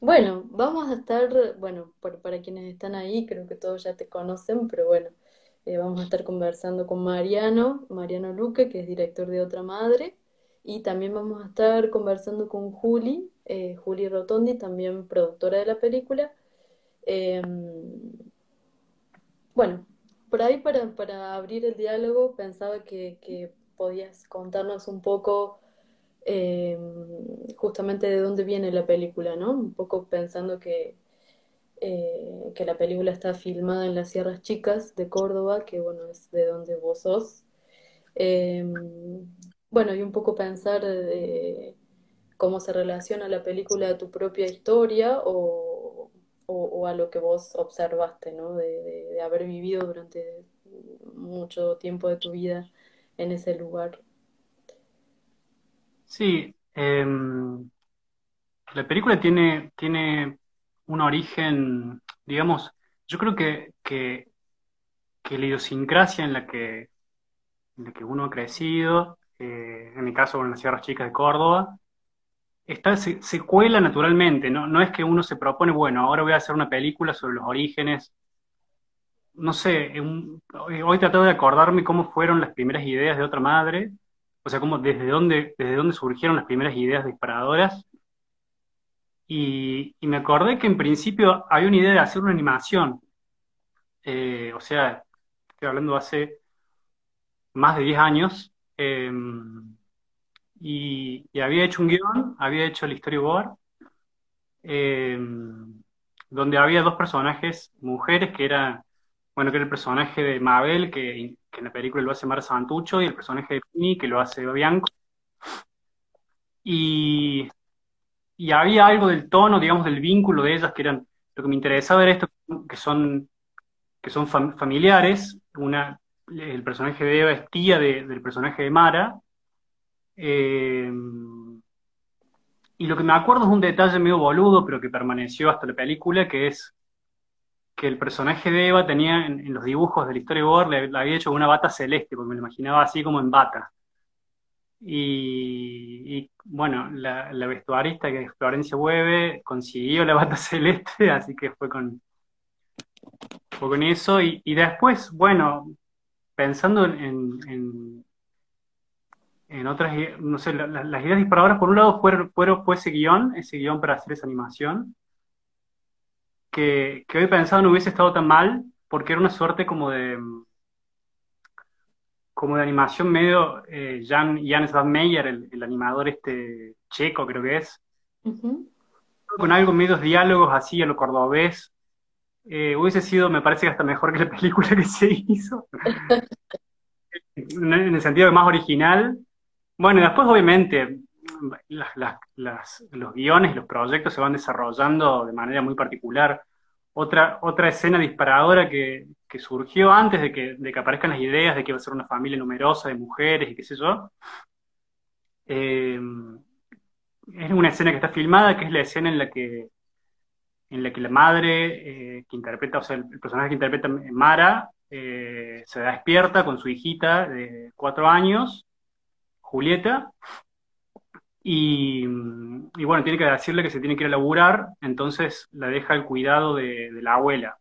Bueno, vamos a estar, bueno, por- para quienes están ahí, creo que todos ya te conocen, pero bueno, eh, vamos a estar conversando con Mariano, Mariano Luque, que es director de Otra Madre, y también vamos a estar conversando con Juli, eh, Juli Rotondi, también productora de la película. Eh, bueno, por ahí para, para abrir el diálogo pensaba que podías contarnos un poco eh, justamente de dónde viene la película, ¿no? Un poco pensando que, eh, que la película está filmada en las Sierras Chicas de Córdoba, que bueno, es de donde vos sos. Eh, bueno, y un poco pensar de cómo se relaciona la película a tu propia historia o, o- o a lo que vos observaste, ¿no? De, de- de haber vivido durante mucho tiempo de tu vida en ese lugar. Sí, em, la película tiene, tiene un origen, digamos, yo creo que, que, que la idiosincrasia en la que, en la que uno ha crecido, eh, en mi caso con las Sierras Chicas de Córdoba, está, se, se cuela naturalmente, ¿no? No es que uno se propone, bueno, ahora voy a hacer una película sobre los orígenes, no sé, un- hoy trataba de acordarme cómo fueron las primeras ideas de otra madre, o sea, cómo, desde dónde, desde dónde surgieron las primeras ideas disparadoras. Y, me acordé que en principio había una idea de hacer una animación. Eh, o sea, estoy hablando hace más de 10 años. eh, y, había hecho un guion, había hecho el storyboard, eh, donde había dos personajes, mujeres, que era, bueno, que era el personaje de Mabel, que, en la película lo hace Mara Santucho, y el personaje de Pini, que lo hace Bianco. Y, y había algo del tono, digamos, del vínculo de ellas, que eran, lo que me interesaba era esto, que son que son fam- familiares. Una, el personaje de Eva es tía de- del personaje de Mara. Eh, y lo que me acuerdo es un detalle medio boludo, pero que permaneció hasta la película, que es que el personaje de Eva tenía en, los dibujos del storyboard, le, le había hecho una bata celeste, porque me lo imaginaba así como en bata. Y, bueno, la, la vestuarista que es Florencia Hueve consiguió la bata celeste, así que fue con, fue con eso. Y, después, bueno, pensando en, en, en otras, no sé, la- la- las ideas disparadoras, por un lado, fueron, fueron, fue ese guion, ese guion para hacer esa animación, que, que hoy pensado no hubiese estado tan mal, porque era una suerte como de, como de animación medio eh, Jan, Jan Svanmeier, el, el animador este checo, creo que es, con algo medios diálogos así a lo cordobés. Eh, hubiese sido, me parece que hasta mejor que la película que se hizo, en el sentido de más original, Bueno, y después obviamente los guiones los proyectos se van desarrollando de manera muy particular. Otra, otra escena disparadora que, surgió antes de que, de que aparezcan las ideas de que iba a ser una familia numerosa de mujeres y qué sé yo, eh, es una escena que está filmada, que es la escena en la que, en la, que la madre eh, que interpreta, o sea, el, el personaje que interpreta Mara, eh, se despierta con su hijita de cuatro años, Julieta, Y, y bueno, tiene que decirle que se tiene que ir a laburar, entonces la deja al cuidado de, la abuela.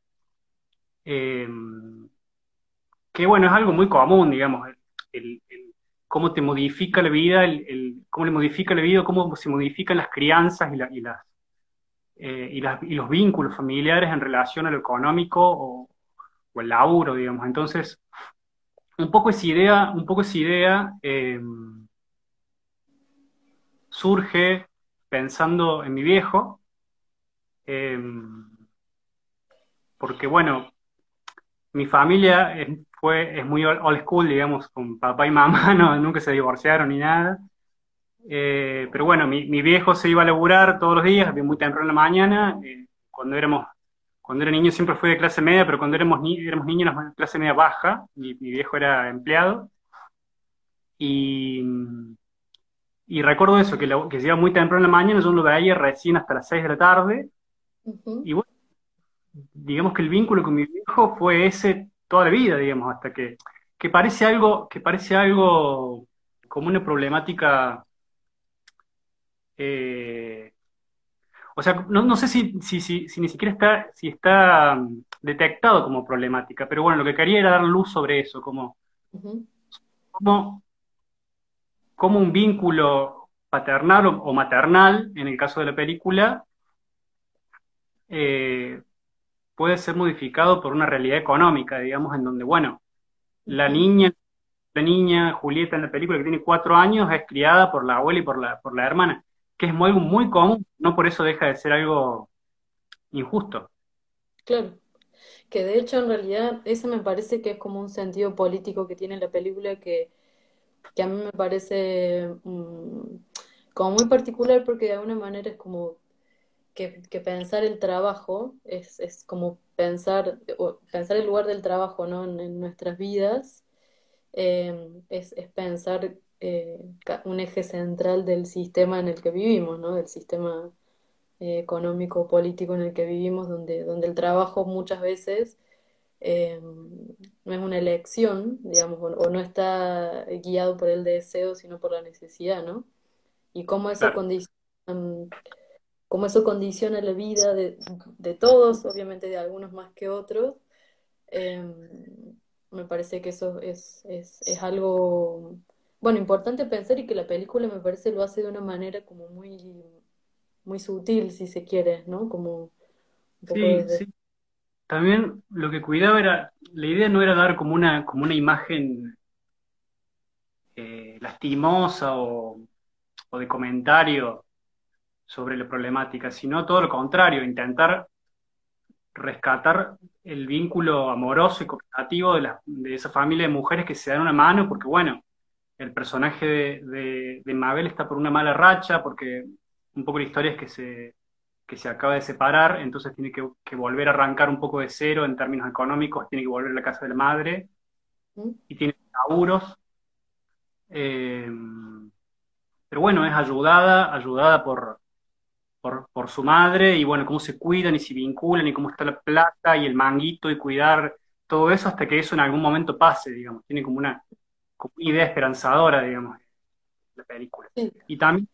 Eh, que bueno, es algo muy común, digamos, el, cómo te modifica la vida, el, cómo le modifica la vida, cómo se modifican las crianzas eh, y, las- y los vínculos familiares en relación a lo económico o, o el laburo, digamos. Entonces, un poco esa idea, un poco esa idea eh, surge pensando en mi viejo, eh, porque bueno, mi familia fue, es muy old school, digamos, con papá y mamá, no, nunca se divorciaron ni nada. Eh, pero bueno, mi, mi viejo se iba a laburar todos los días, muy temprano en la mañana. eh, cuando éramos, cuando era niño siempre fui de clase media, pero cuando éramos, ni- éramos niños éramos de clase media baja. Mi, mi viejo era empleado. Y, y recuerdo eso, que, la- que se iba muy temprano en la mañana, yo lo veía recién hasta las 6 de la tarde. Ujú. Y bueno, digamos que el vínculo con mi viejo fue ese toda la vida, digamos, hasta que, que parece algo, que parece algo como una problemática, eh, o sea, no, sé si, si, si, ni siquiera está, si está mm, detectado como problemática, pero bueno, lo que quería era dar luz sobre eso, como, como, un vínculo paternal o, maternal, en el caso de la película, eh, puede ser modificado por una realidad económica, digamos, en donde, bueno, la niña, la niña Julieta en la película que tiene cuatro años es criada por la abuela y por la, por la hermana, que es algo muy común, no por eso deja de ser algo injusto. Claro, que de hecho en realidad ese me parece que es como un sentido político que tiene la película que, que a mí me parece mm, como muy particular porque de alguna manera es como que, pensar el trabajo es, es como pensar, pensar el lugar del trabajo ¿no? en, nuestras vidas, em, es, es, pensar eh, un eje central del sistema en el que vivimos, ¿no? del sistema eh, económico, político en el que vivimos, donde, donde el trabajo muchas veces em, no es una elección, digamos, o, no está guiado por el deseo, sino por la necesidad, ¿no? Y cómo eso condiciona como eso condiciona la vida de, todos, obviamente de algunos más que otros, em, me parece que eso es, es, es, algo, bueno, importante pensar y que la película me parece lo hace de una manera como muy, muy sutil, si se quiere, ¿no? Como sí, sí. También lo que cuidaba era, la idea no era dar como una, como una imagen eh, lastimosa o, o de comentario sobre la problemática, sino todo lo contrario, intentar rescatar el vínculo amoroso y cooperativo de, de esa familia de mujeres que se dan una mano, porque bueno, el personaje de, de, Mabel está por una mala racha, porque un poco la historia es que se, que se acaba de separar, entonces tiene que, volver a arrancar un poco de cero en términos económicos, tiene que volver a la casa de la madre, y tiene apuros. Eh, pero bueno, es ayudada, ayudada por, por, su madre y bueno, cómo se cuidan y se vinculan y cómo está la plata y el manguito y cuidar todo eso hasta que eso en algún momento pase, digamos. Tiene como una, idea esperanzadora, digamos, la película. Y también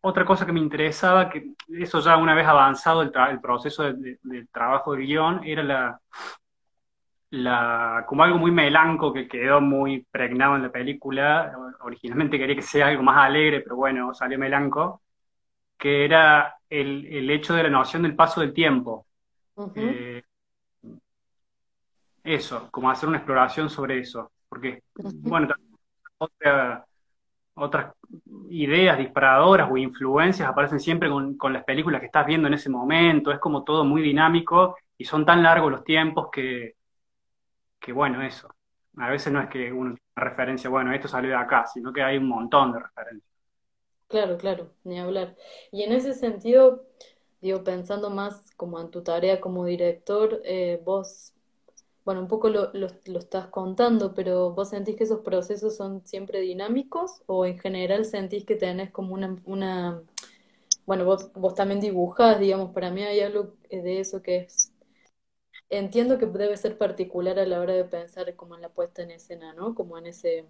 otra cosa que me interesaba, que eso ya una vez avanzado el, el proceso del trabajo del guion, era la, la, como algo muy melanco que quedó muy pregnado en la película. Originalmente quería que sea algo más alegre, pero bueno, salió melanco que era el, hecho de la noción del paso del tiempo. Eh, eso, como hacer una exploración sobre eso. Porque, bueno, otras ideas disparadoras o influencias aparecen siempre con, las películas que estás viendo en ese momento. Es como todo muy dinámico y son tan largos los tiempos que, que bueno, eso. A veces no es que una referencia, bueno, esto salió de acá, sino que hay un montón de referencias. Claro, claro, ni hablar. Y en ese sentido, digo, pensando más como en tu tarea como director, eh, vos, bueno, un poco lo, lo, estás contando, pero vos sentís que esos procesos son siempre dinámicos o en general sentís que tenés como una, una bueno, vos, vos también dibujás, digamos, para mí hay algo de eso que es, entiendo que debe ser particular a la hora de pensar como en la puesta en escena, ¿no? Como en ese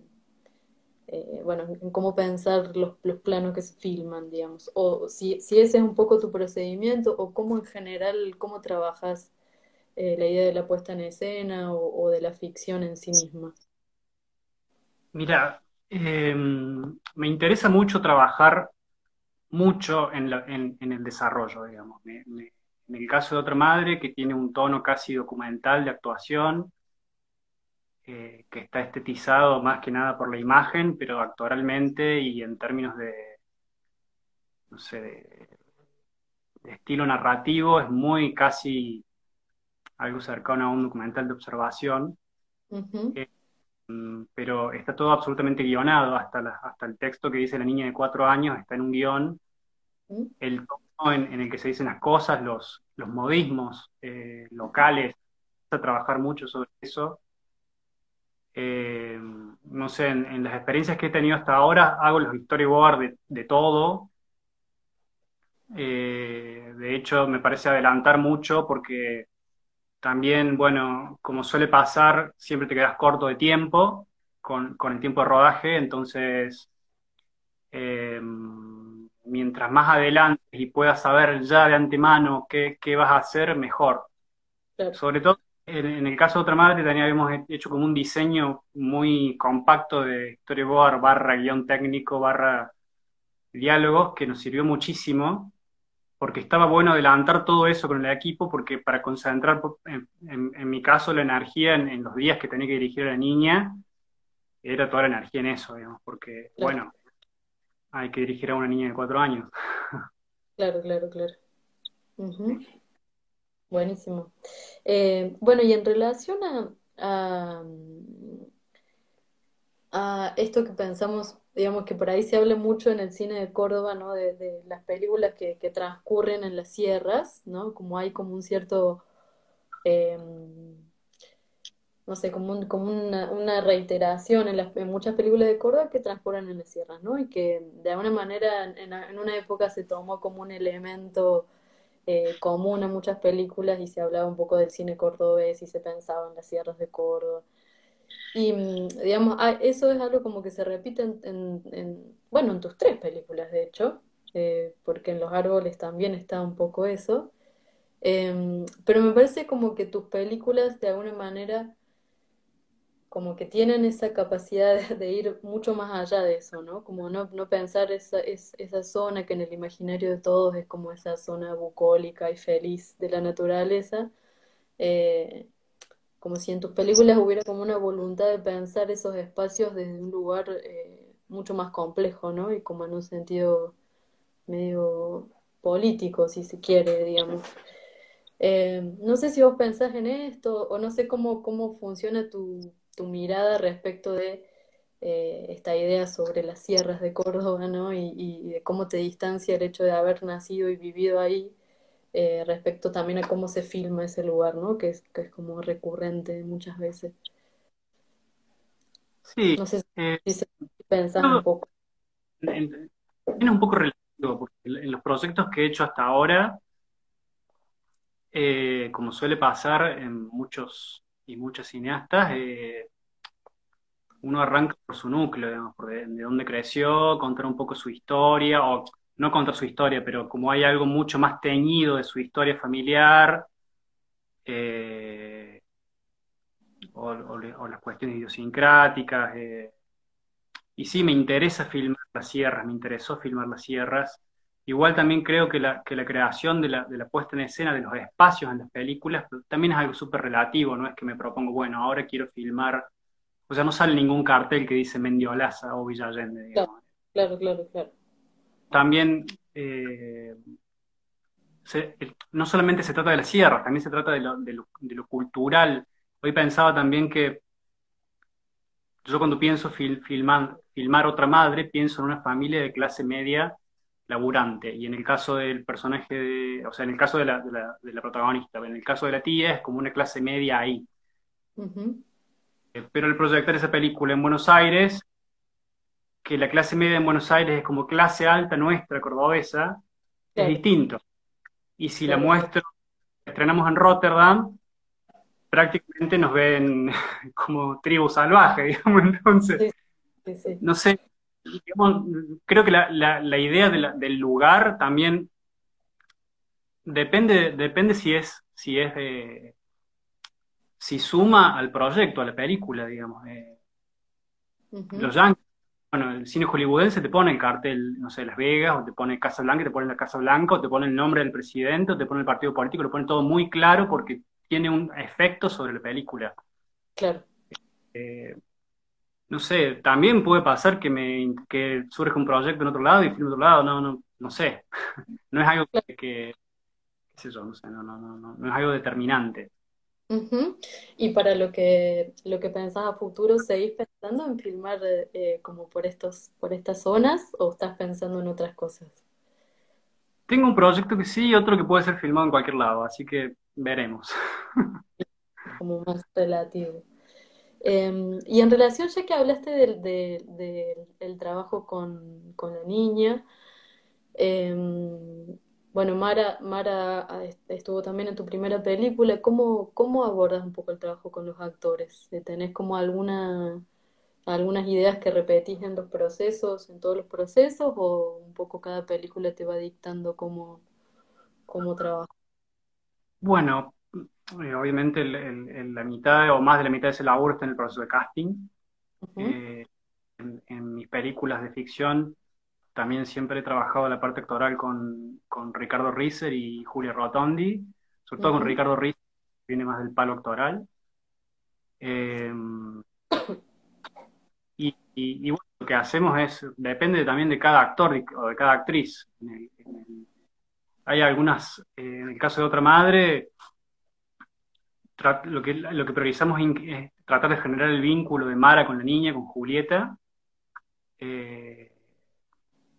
eh, bueno, en cómo pensar los, los, planos que se filman, digamos, o si, si, ese es un poco tu procedimiento, o cómo en general, cómo trabajas eh, la idea de la puesta en escena o, de la ficción en sí misma. Mira, em, me interesa mucho trabajar mucho en, el desarrollo, digamos. en el caso de otra madre que tiene un tono casi documental de actuación, que está estetizado más que nada por la imagen, pero actoralmente y en términos de, estilo narrativo es muy casi algo cercano a un documental de observación. Eh, mm, pero está todo absolutamente guionado, hasta, hasta el texto que dice la niña de cuatro años está en un guion, el tono en, el que se dicen las cosas, los, los modismos eh, locales, a trabajar mucho sobre eso, eh, no sé, en, las experiencias que he tenido hasta ahora, hago los storyboards de, de todo. Eh, de hecho, me parece adelantar mucho porque también, bueno, como suele pasar, siempre te quedas corto de tiempo con, con el tiempo de rodaje, entonces eh, mientras más adelante y puedas saber ya de antemano qué, qué vas a hacer, mejor. Sobre todo en, el caso de otra madre también habíamos hecho como un diseño muy compacto de storyboard barra guion técnico barra diálogos que nos sirvió muchísimo porque estaba bueno adelantar todo eso con el equipo porque para concentrar en, mi caso la energía en, los días que tenía que dirigir a la niña era toda la energía en eso, digamos, porque bueno, hay que dirigir a una niña de cuatro años. Claro, claro, claro. Buenísimo. Eh, bueno, y en relación a, a, esto que pensamos, digamos que por ahí se habla mucho en el cine de Córdoba, ¿no? De, las películas que, transcurren en las sierras, ¿no? Como hay como un cierto, eh, no sé, como, como una, reiteración en, las, muchas películas de Córdoba que transcurren en las sierras, ¿no? Y que de alguna manera en, en una época se tomó como un elemento eh, común a muchas películas y se hablaba un poco del cine cordobés y se pensaba en las sierras de Córdoba. Y mm, digamos, ah, eso es algo como que se repite en, bueno, en tus tres películas, de hecho, eh, porque en Los Árboles también está un poco eso. Em, pero me parece como que tus películas de alguna manera como que tienen esa capacidad de, ir mucho más allá de eso, ¿no? Como no, no pensar esa, esa zona que en el imaginario de todos es como esa zona bucólica y feliz de la naturaleza, eh, como si en tus películas hubiera como una voluntad de pensar esos espacios desde un lugar eh, mucho más complejo, ¿no? Y como en un sentido medio político, si se quiere, digamos. Eh, no sé si vos pensás en esto o no sé cómo, cómo funciona tu, tu mirada respecto de eh, esta idea sobre las sierras de Córdoba, ¿no? Y, de cómo te distancia el hecho de haber nacido y vivido ahí eh, respecto también a cómo se filma ese lugar, ¿no? Que es, que es como recurrente muchas veces. Sí. No sé si, eh, se pensás un poco. Tiene un poco relativo, porque en los proyectos que he hecho hasta ahora, como suele pasar en muchos y muchos cineastas, eh, uno arranca por su núcleo, digamos, por de, dónde creció, contar un poco su historia, o no contar su historia, pero como hay algo mucho más teñido de su historia familiar, eh, o, las cuestiones idiosincráticas. Eh, y sí, me interesa filmar las sierras, me interesó filmar las sierras, Igual también creo que la, creación de la, de la, puesta en escena de los espacios en las películas también es algo súper relativo, no es que me propongo, bueno, ahora quiero filmar, o sea, no sale ningún cartel que dice Mendiolaza o Villallende, digamos. Claro, claro, claro. También, eh, no solamente se trata de las sierras, también se trata de lo, de lo, cultural. Hoy pensaba también que yo cuando pienso filmar, filmar otra madre, pienso en una familia de clase media laburante. Y en el caso del personaje, de, o sea, en el caso de la, de la, protagonista, en el caso de la tía es como una clase media ahí. Eh, pero el proyectar esa película en Buenos Aires, que la clase media en Buenos Aires es como clase alta nuestra, cordobesa, es distinto. Y si la muestro, estrenamos en Rotterdam, prácticamente nos ven como tribu salvaje, digamos, entonces, no sé, creo que la, idea del lugar también depende, depende si es, si es si suma al proyecto, a la película, digamos. Eh. Los Yankees, bueno, el cine hollywoodense te pone el cartel, no sé, Las Vegas, o te pone Casa Blanca, te pone la Casa Blanca, o te pone el nombre del presidente, o te pone el partido político, lo pone todo muy claro porque tiene un efecto sobre la película. Claro. Eh, no sé, también puede pasar que me que surge un proyecto en otro lado y filme en otro lado, no, no, no sé. No es algo que, qué sé yo, no sé, no, no, no, no es algo determinante. Y para lo que lo que pensás a futuro, ¿seguís pensando en filmar eh, como por estos, por estas zonas o estás pensando en otras cosas? Tengo un proyecto que sí y otro que puede ser filmado en cualquier lado, así que veremos. Como más relativo. Em, y en relación, ya que hablaste del, trabajo con, la niña, em, bueno, Mara, Mara estuvo también en tu primera película. ¿Cómo, cómo abordas un poco el trabajo con los actores? ¿Tenés como alguna algunas ideas que repetís en los procesos, en todos los procesos, o un poco cada película te va dictando cómo, cómo trabajar? Bueno, eh, obviamente la mitad o más de la mitad de ese laburo está en el proceso de casting. Eh, en, mis películas de ficción también siempre he trabajado la parte actoral con, Ricardo Risser y Julia Rotondi, sobre todo con Ricardo Risser, que viene más del palo actoral. Eh, y, bueno, lo que hacemos es, depende también de cada actor o de cada actriz. hay algunas, eh, en el caso de otra madre, lo que, lo que priorizamos es tratar de generar el vínculo de Mara con la niña, con Julieta. Eh,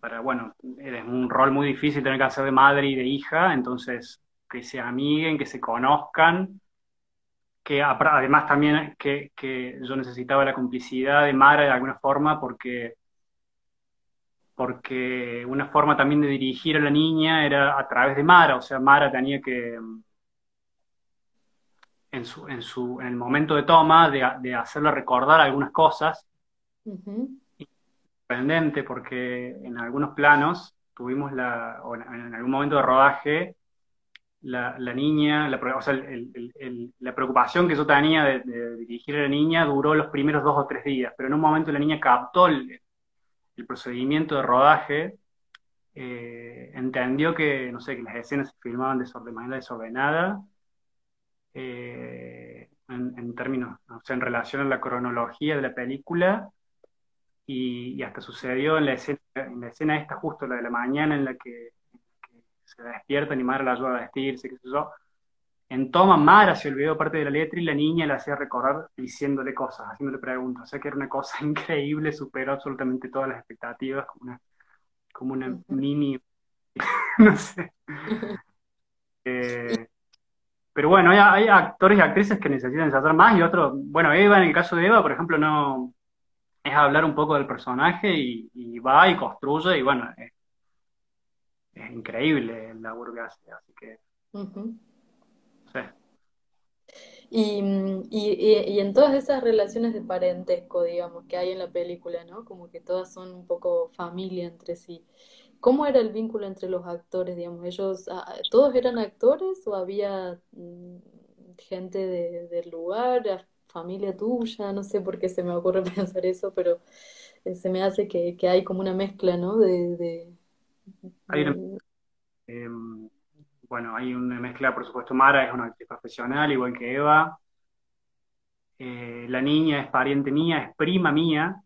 para, bueno, es un rol muy difícil tener que hacer de madre y de hija, entonces que se amiguen, que se conozcan, que además también que, yo necesitaba la complicidad de Mara de alguna forma porque, porque una forma también de dirigir a la niña era a través de Mara, o sea, Mara tenía que, en, su, en, su, en el momento de toma, de, de hacerle recordar algunas cosas, sorprendente porque en algunos planos tuvimos la, o en algún momento de rodaje, la, niña, la, o sea, la preocupación que yo tenía de, dirigir a la niña duró los primeros dos o tres días, pero en un momento la niña captó el, procedimiento de rodaje, eh, entendió que, no sé, que las escenas se filmaban de manera desordenada, eh, en, términos, o sea, en relación a la cronología de la película, y, hasta sucedió en la, escena, en la escena esta, justo la de la mañana, en la que se despierta y Mara la ayuda a vestirse, qué sé yo. En toma, Mara se olvidó parte de la letra y la niña la hacía recordar diciéndole cosas, haciéndole preguntas. O sea que era una cosa increíble, superó absolutamente todas las expectativas, como una, como una mini. no sé. Eh, pero bueno, hay, actores y actrices que necesitan ensayar más y otros. Bueno, Eva, en el caso de Eva, por ejemplo, no. Es hablar un poco del personaje y, va y construye y bueno, es increíble que hace, así que... Y, y, en todas esas relaciones de parentesco, digamos, que hay en la película, ¿no? Como que todas son un poco familia entre sí. ¿Cómo era el vínculo entre los actores, digamos? ¿Ellos, ah, todos eran actores o había mm, gente del lugar, familia tuya? No sé por qué se me ocurre pensar eso, pero eh, se me hace que, hay como una mezcla, ¿no? de, Em, bueno, hay una mezcla, por supuesto, Mara es una actriz profesional, igual que Eva. Eh, la niña es pariente mía, es prima mía.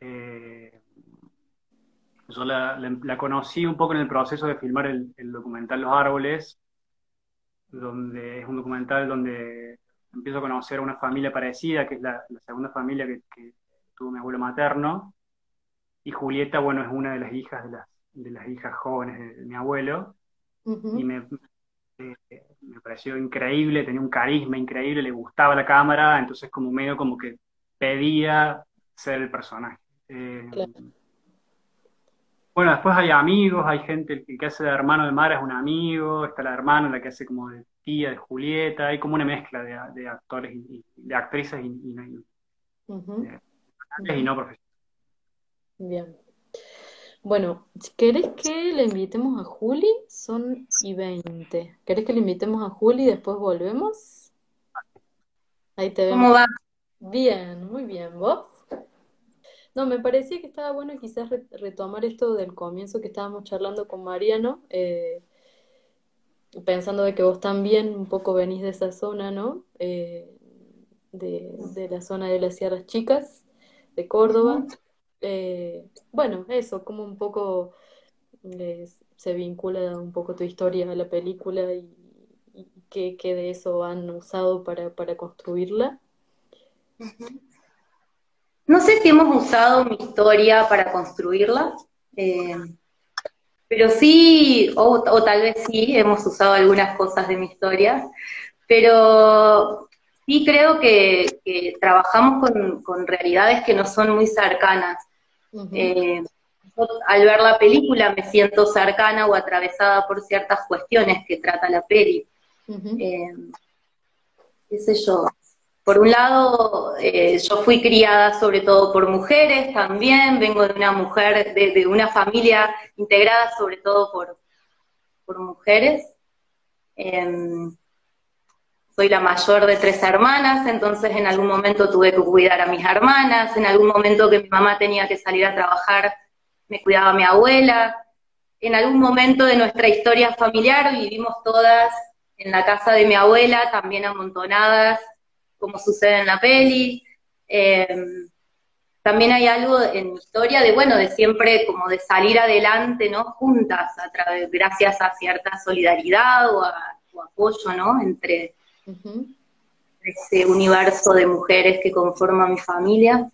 Eh, yo la, conocí un poco en el proceso de filmar el, documental Los Árboles, donde es un documental donde empiezo a conocer a una familia parecida, que es la, segunda familia que, que, tuvo mi abuelo materno. Y Julieta, bueno, es una de las hijas de las de las hijas jóvenes de, mi abuelo, y me, me, pareció increíble, tenía un carisma increíble, le gustaba la cámara, entonces como medio como que pedía ser el personaje. Eh, bueno, después hay amigos, hay gente, el que hace de hermano de Mara es un amigo, está la hermana, la que hace como de tía de Julieta, hay como una mezcla de, actores y, de actrices y, y, y no profesionales. Bien. Bueno, ¿querés que le invitemos a Juli? Son y 20. ¿Querés que le invitemos a Juli y después volvemos? Ahí te vemos. ¿Cómo va? Bien, muy bien. ¿Vos? No, me parecía que estaba bueno quizás retomar esto del comienzo que estábamos charlando con Mariano, eh, pensando de que vos también un poco venís de esa zona, ¿no? Eh, de, de la zona de las Sierras Chicas, de Córdoba. Eh, bueno, eso, como un poco eh, se vincula un poco tu historia a la película y, qué, de eso han usado para, construirla. No sé si hemos usado mi historia para construirla, eh, pero sí, o, tal vez sí, hemos usado algunas cosas de mi historia, pero sí creo que, trabajamos con, realidades que no son muy cercanas. Eh, al ver la película me siento cercana o atravesada por ciertas cuestiones que trata la peli. Eh, qué sé yo. Por un lado, eh, yo fui criada sobre todo por mujeres también, vengo de una mujer, de, una familia integrada sobre todo por, por mujeres. Em, soy la mayor de tres hermanas, entonces en algún momento tuve que cuidar a mis hermanas, en algún momento que mi mamá tenía que salir a trabajar, me cuidaba mi abuela. En algún momento de nuestra historia familiar vivimos todas en la casa de mi abuela, también amontonadas, como sucede en la peli. Em, también hay algo en mi historia de, bueno, de siempre como de salir adelante, ¿no? Juntas, a través, gracias a cierta solidaridad o, apoyo, ¿no? Entre ese universo de mujeres que conforma mi familia.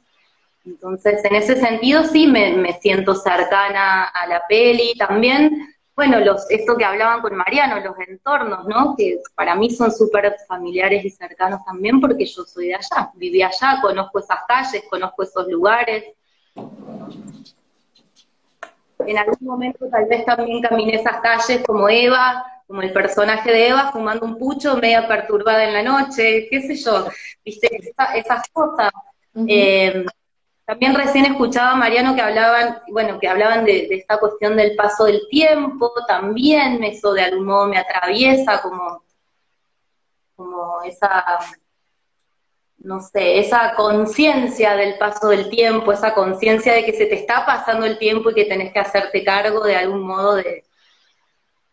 Entonces, en ese sentido sí me, me siento cercana a la peli. También bueno, los, esto que hablaban con Mariano, los entornos, ¿no? Que para mí son súper familiares y cercanos también porque yo soy de allá, viví allá, conozco esas calles, conozco esos lugares. En algún momento tal vez también caminé esas calles como Eva, como el personaje de Eva, fumando un pucho, media perturbada en la noche, qué sé yo, viste, esas cosas. También recién escuchaba a Mariano que hablaban, bueno, que hablaban de, esta cuestión del paso del tiempo, también eso de algún modo me atraviesa como, como esa, no sé, esa conciencia del paso del tiempo, esa conciencia de que se te está pasando el tiempo y que tenés que hacerte cargo de algún modo de,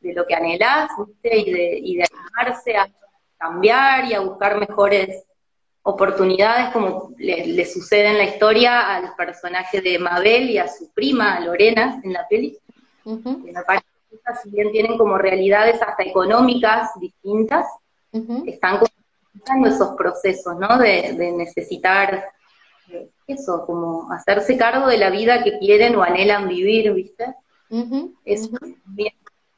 lo que anhelás, Y de, y de animarse a cambiar y a buscar mejores oportunidades como le, sucede en la historia al personaje de Mabel y a su prima Lorena en la peli. que me parece que si bien tienen como realidades hasta económicas distintas, están como esos procesos, ¿no? De, necesitar eh, eso, como hacerse cargo de la vida que quieren o anhelan vivir, ¿viste? Eso,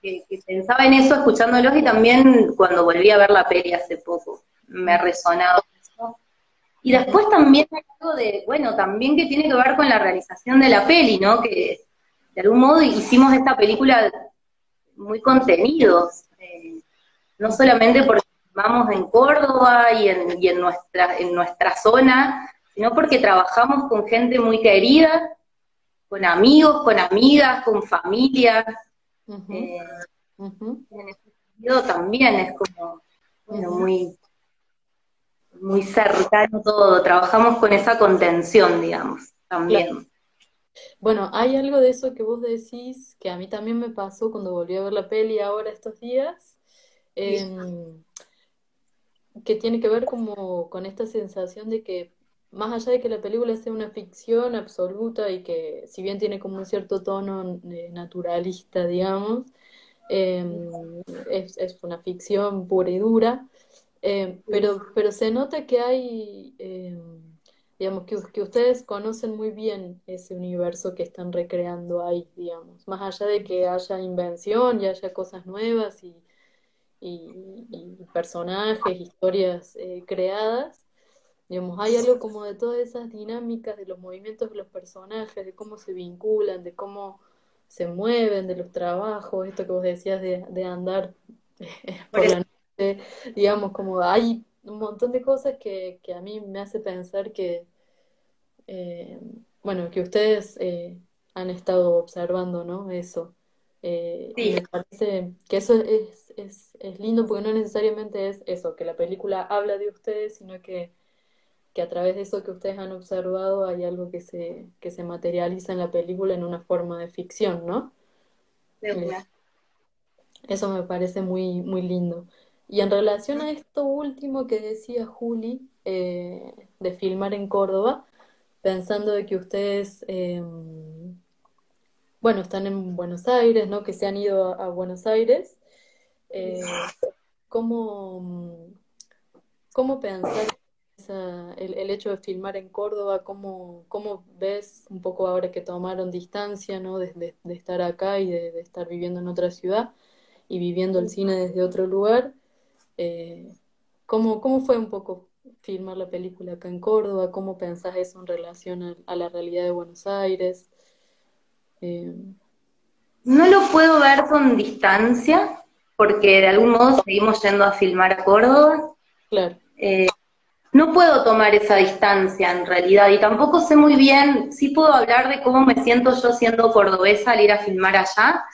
que, pensaba en eso escuchándolos y también cuando volví a ver la peli hace poco, me resonaba y después también hay algo de, bueno, también que tiene que ver con la realización de la peli, ¿no? Que de algún modo hicimos esta película muy contenidos, eh, no solamente porque vamos en Córdoba y en, y en, nuestra, en nuestra zona, sino porque trabajamos con gente muy querida, con amigos, con amigas, con familias. Eh, en ese sentido también es como, bueno, muy muy cercano todo, trabajamos con esa contención, digamos, también. Bueno, hay algo de eso que vos decís, que a mí también me pasó cuando volví a ver la peli ahora estos días, em, que tiene que ver como con esta sensación de que más allá de que la película sea una ficción absoluta y que si bien tiene como un cierto tono eh, naturalista, digamos, em, es, es, una ficción pura y dura, eh, pero, pero se nota que hay, eh, digamos, que, que, ustedes conocen muy bien ese universo que están recreando ahí, digamos, más allá de que haya invención y haya cosas nuevas y, y, personajes, historias eh, creadas, digamos, hay algo como de todas esas dinámicas, de los movimientos de los personajes, de cómo se vinculan, de cómo se mueven, de los trabajos, esto que vos decías de, de andar por la digamos, como hay un montón de cosas que, a mí me hace pensar que, eh, bueno, que ustedes eh, han estado observando, ¿no? Eso. Eh, y me parece que eso es, es, es, lindo porque no necesariamente es eso, que la película habla de ustedes, sino que, que a través de eso que ustedes han observado hay algo que se, que se materializa en la película en una forma de ficción, ¿no? eso me parece muy, muy lindo. Y en relación a esto último que decía Juli, eh, de filmar en Córdoba, pensando de que ustedes, em, bueno, están en Buenos Aires, ¿no? Que se han ido a, Buenos Aires. Eh, ¿cómo, cómo pensar el, hecho de filmar en Córdoba? ¿Cómo, ¿Cómo ves un poco ahora que tomaron distancia, ¿no? De, estar acá y de, de estar viviendo en otra ciudad y viviendo el cine desde otro lugar? Eh, ¿cómo, ¿Cómo fue un poco filmar la película acá en Córdoba? ¿Cómo pensás eso en relación a, la realidad de Buenos Aires? Eh, no lo puedo ver con distancia, porque de algún modo seguimos yendo a filmar a Córdoba. Claro. Eh, no puedo tomar esa distancia en realidad y tampoco sé muy bien, sí puedo hablar de cómo me siento yo siendo cordobesa al ir a filmar allá,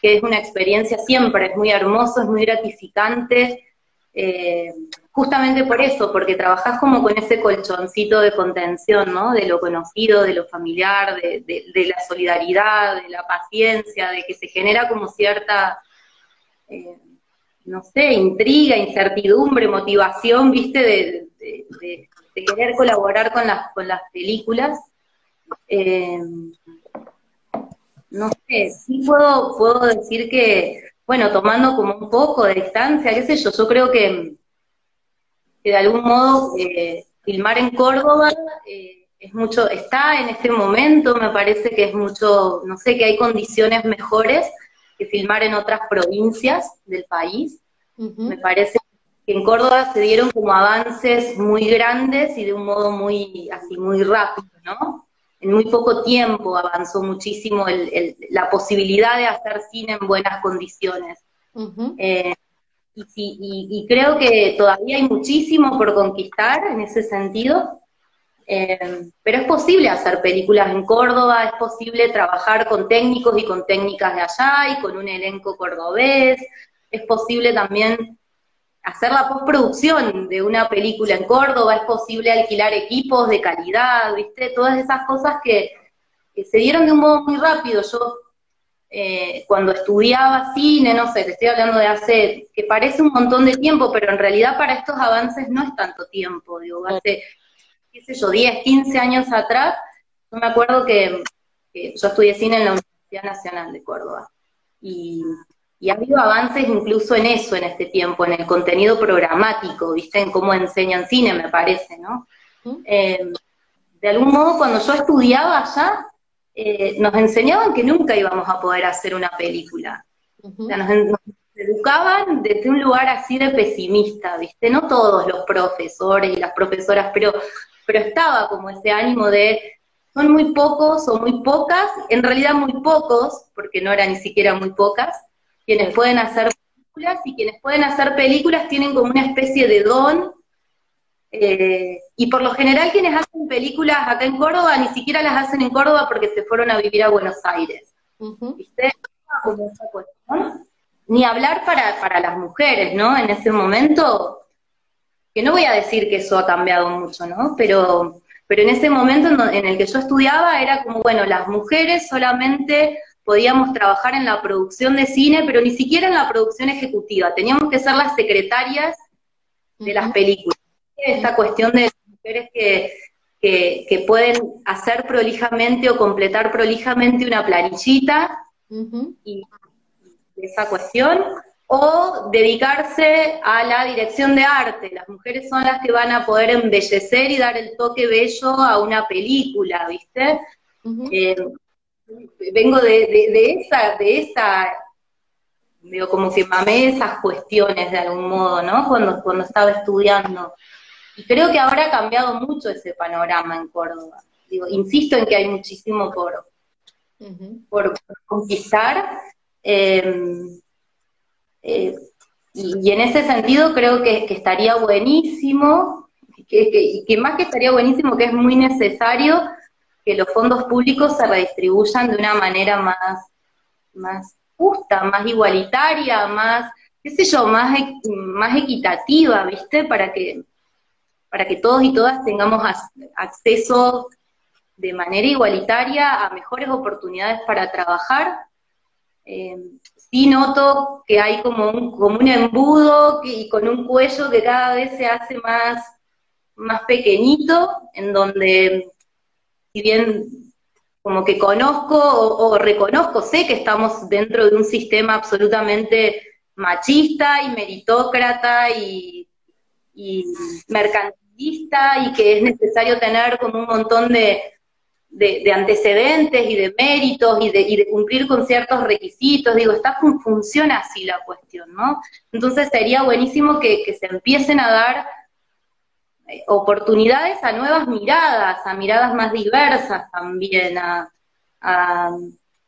que es una experiencia siempre, es muy hermoso, es muy gratificante, eh, justamente por eso, porque trabajás como con ese colchoncito de contención, ¿no? De lo conocido, de lo familiar, de, la solidaridad, de la paciencia, de que se genera como cierta... Eh, no sé, intriga, incertidumbre, motivación, viste, de, querer colaborar con las, con las películas. Eh, no sé, sí puedo, puedo decir que, bueno, tomando como un poco de distancia, qué sé yo, yo creo que, que de algún modo eh, filmar en Córdoba eh, es mucho, está en este momento, me parece que es mucho, no sé, que hay condiciones mejores que filmar en otras provincias del país. Me parece que en Córdoba se dieron como avances muy grandes y de un modo muy, así, muy rápido, ¿no? En muy poco tiempo avanzó muchísimo la posibilidad de hacer cine en buenas condiciones. Eh, y, creo que todavía hay muchísimo por conquistar en ese sentido, eh, pero es posible hacer películas en Córdoba, es posible trabajar con técnicos y con técnicas de allá y con un elenco cordobés, es posible también hacer la postproducción de una película en Córdoba, es posible alquilar equipos de calidad, ¿viste? Todas esas cosas que, se dieron de un modo muy rápido. Yo, eh, cuando estudiaba cine, no sé, te estoy hablando de hace, que parece un montón de tiempo, pero en realidad para estos avances no es tanto tiempo, digo, hace, qué sé yo, 10, 15 años atrás, yo me acuerdo que, que yo estudié cine en la Universidad Nacional de Córdoba. Y y ha habido avances incluso en eso en este tiempo, en el contenido programático, ¿viste? En cómo enseñan cine, me parece, ¿no? Eh, de algún modo, cuando yo estudiaba allá, eh, nos enseñaban que nunca íbamos a poder hacer una película. O sea, nos, educaban desde un lugar así de pesimista, ¿viste? No todos los profesores y las profesoras, pero, pero estaba como ese ánimo de son muy pocos o muy pocas, en realidad muy pocos, porque no eran ni siquiera muy pocas, quienes pueden hacer películas y quienes pueden hacer películas tienen como una especie de don. Eh, y por lo general quienes hacen películas acá en Córdoba ni siquiera las hacen en Córdoba porque se fueron a vivir a Buenos Aires. ¿Viste? Como esa cuestión. Ni hablar para, para las mujeres, ¿no? En ese momento, que no voy a decir que eso ha cambiado mucho, ¿no? Pero, pero en ese momento en el que yo estudiaba era como, bueno, las mujeres solamente podíamos trabajar en la producción de cine, pero ni siquiera en la producción ejecutiva. Teníamos que ser las secretarias de las películas. Esta cuestión de mujeres que, que, pueden hacer prolijamente o completar prolijamente una planillita y esa cuestión, o dedicarse a la dirección de arte. Las mujeres son las que van a poder embellecer y dar el toque bello a una película, ¿viste? Vengo de, esa, de esa, digo, como que mamé esas cuestiones de algún modo, ¿no? Cuando, cuando estaba estudiando. Y creo que ahora ha cambiado mucho ese panorama en Córdoba. Digo, insisto en que hay muchísimo por, por, conquistar. Em, eh, y, en ese sentido creo que, estaría buenísimo, que, que, más que estaría buenísimo, que es muy necesario que los fondos públicos se redistribuyan de una manera más, más justa, más igualitaria, más, qué sé yo, más, más equitativa, ¿viste? Para que, para que todos y todas tengamos acceso de manera igualitaria a mejores oportunidades para trabajar. Eh, sí noto que hay como un, como un embudo y con un cuello que cada vez se hace más, más pequeñito, en donde si bien como que conozco o, reconozco, sé que estamos dentro de un sistema absolutamente machista y meritócrata y, mercantilista y que es necesario tener como un montón de, antecedentes y de méritos y de, cumplir con ciertos requisitos. Digo, está funciona así la cuestión, ¿no? Entonces sería buenísimo que se empiecen a dar oportunidades a nuevas miradas, a miradas más diversas también, a,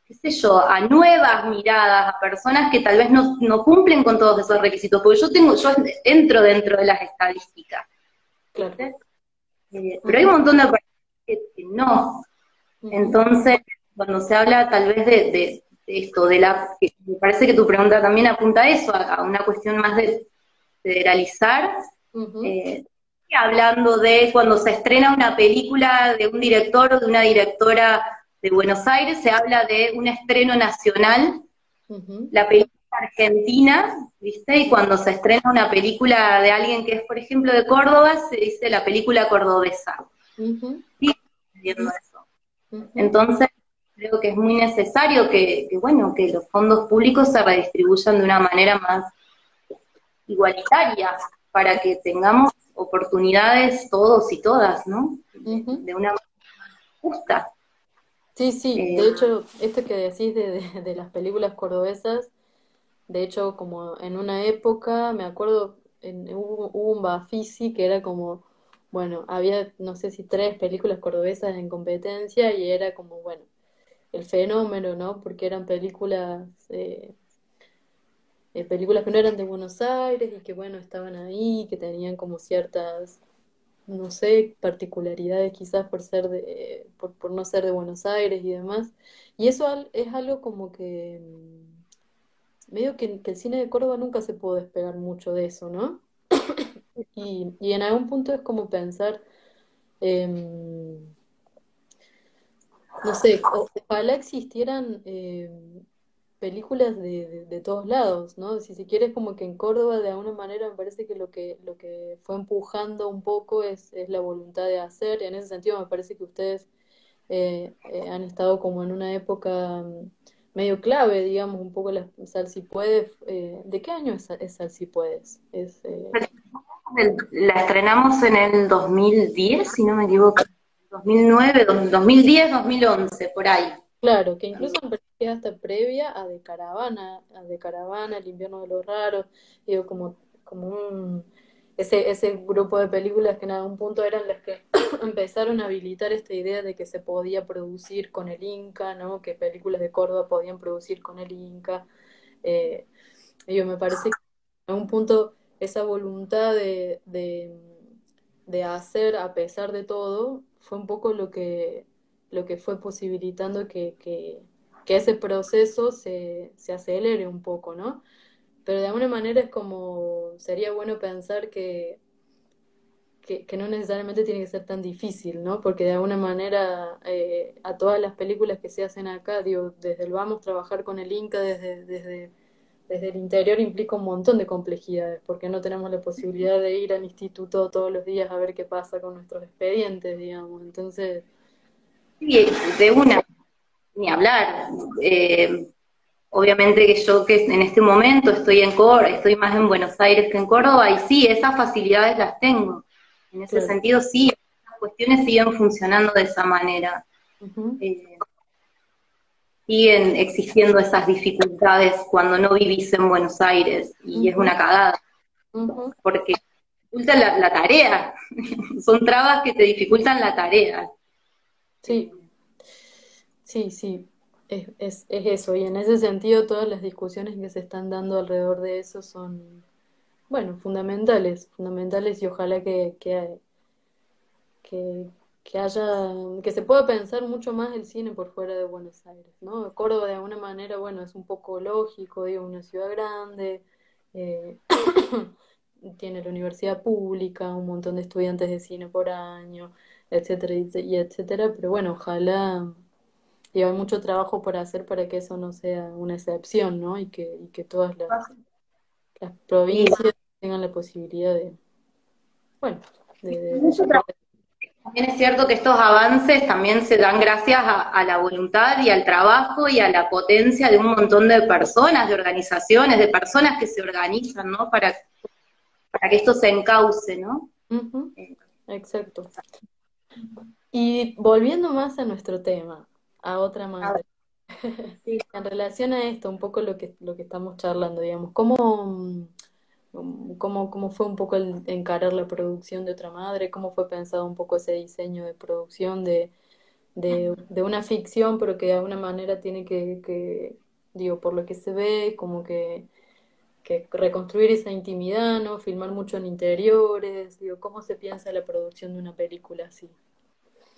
qué sé yo, a nuevas miradas, a personas que tal vez no, cumplen con todos esos requisitos, porque yo tengo, yo entro dentro de las estadísticas. Claro. Eh, pero hay un montón de que, no. Entonces, cuando se habla tal vez de, esto, de la, me parece que tu pregunta también apunta a eso, a, una cuestión más de federalizar, eh, hablando de cuando se estrena una película de un director o de una directora de Buenos Aires, se habla de un estreno nacional, la película argentina, ¿viste? Y cuando se estrena una película de alguien que es, por ejemplo, de Córdoba, se dice la película cordobesa. Entonces, creo que es muy necesario que, bueno, que los fondos públicos se redistribuyan de una manera más igualitaria para que tengamos oportunidades todos y todas, ¿no? De una manera justa. Sí, sí, de eh, hecho, esto que decís de, las películas cordobesas, de hecho, como en una época, me acuerdo, en, hubo, un Bafisi que era como, bueno, había, no sé si tres películas cordobesas en competencia y era como, bueno, el fenómeno, ¿no? Porque eran películas, eh, eh, películas que no eran de Buenos Aires y que, bueno, estaban ahí, que tenían como ciertas no sé, particularidades quizás por ser de, por, no ser de Buenos Aires y demás. Y eso es algo como que mm, medio que, el cine de Córdoba nunca se pudo despegar mucho de eso, ¿no? y, y en algún punto es como pensar, em, no sé, ojalá existieran em, películas de, de, todos lados, ¿no? Si se quiere, como que en Córdoba de alguna manera me parece que lo que, lo que fue empujando un poco es, es la voluntad de hacer, y en ese sentido me parece que ustedes eh, eh, han estado como en una época mm, medio clave, digamos, un poco la Sal Si Puedes. Eh, ¿De qué año es, es Sal Si Puedes? Es, La estrenamos en el 2010, si no me equivoco. 2009, 2010, 2011, por ahí. Claro, que incluso me parece hasta previa a De Caravana, a De Caravana, El invierno de los raros, digo, como, como un, ese, ese grupo de películas que en algún punto eran las que empezaron a habilitar esta idea de que se podía producir con el Inca, ¿no? Que películas de Córdoba podían producir con el Inca. Eh, digo, me parece que en algún punto esa voluntad de, de, de hacer a pesar de todo fue un poco lo que lo que fue posibilitando que, ese proceso se, se, acelere un poco, ¿no? Pero de alguna manera es como, sería bueno pensar que, que, no necesariamente tiene que ser tan difícil, ¿no? Porque de alguna manera eh, a todas las películas que se hacen acá, digo, desde el vamos trabajar con el Inca, desde, desde, desde el interior implica un montón de complejidades, porque no tenemos la posibilidad de ir al instituto todos los días a ver qué pasa con nuestros expedientes, digamos. Entonces, de una, ni hablar. Eh, obviamente que yo que en este momento estoy en Córdoba, estoy más en Buenos Aires que en Córdoba, y sí, esas facilidades las tengo. En ese sentido, sí, las cuestiones siguen funcionando de esa manera. Eh, siguen existiendo esas dificultades cuando no vivís en Buenos Aires, y es una cagada. Porque dificulta la, la tarea, son trabas que te dificultan la tarea. Sí, sí, sí, es, es, es eso. Y en ese sentido, todas las discusiones que se están dando alrededor de eso son, bueno, fundamentales, fundamentales y ojalá que, que, que, haya, que se pueda pensar mucho más el cine por fuera de Buenos Aires, ¿no? Córdoba de alguna manera, bueno, es un poco lógico, digo, una ciudad grande, eh, tiene la universidad pública, un montón de estudiantes de cine por año, etcétera, y etcétera, pero bueno, ojalá, y hay mucho trabajo por hacer para que eso no sea una excepción, ¿no? Y que, y que todas las, las provincias tengan la posibilidad de, bueno, de, También es cierto que estos avances también se dan gracias a, la voluntad y al trabajo y a la potencia de un montón de personas, de organizaciones, de personas que se organizan, ¿no? Para, para que esto se encauce, ¿no? Eh, Exacto. Y volviendo más a nuestro tema, a otra madre. En relación a esto, un poco lo que, lo que estamos charlando, digamos, ¿cómo, mm, cómo, cómo fue un poco el encarar la producción de otra madre? ¿Cómo fue pensado un poco ese diseño de producción de, de, de una ficción, pero que de alguna manera tiene que, que, digo, por lo que se ve, como que que reconstruir esa intimidad, ¿no? Filmar mucho en interiores, digo, ¿cómo se piensa la producción de una película así?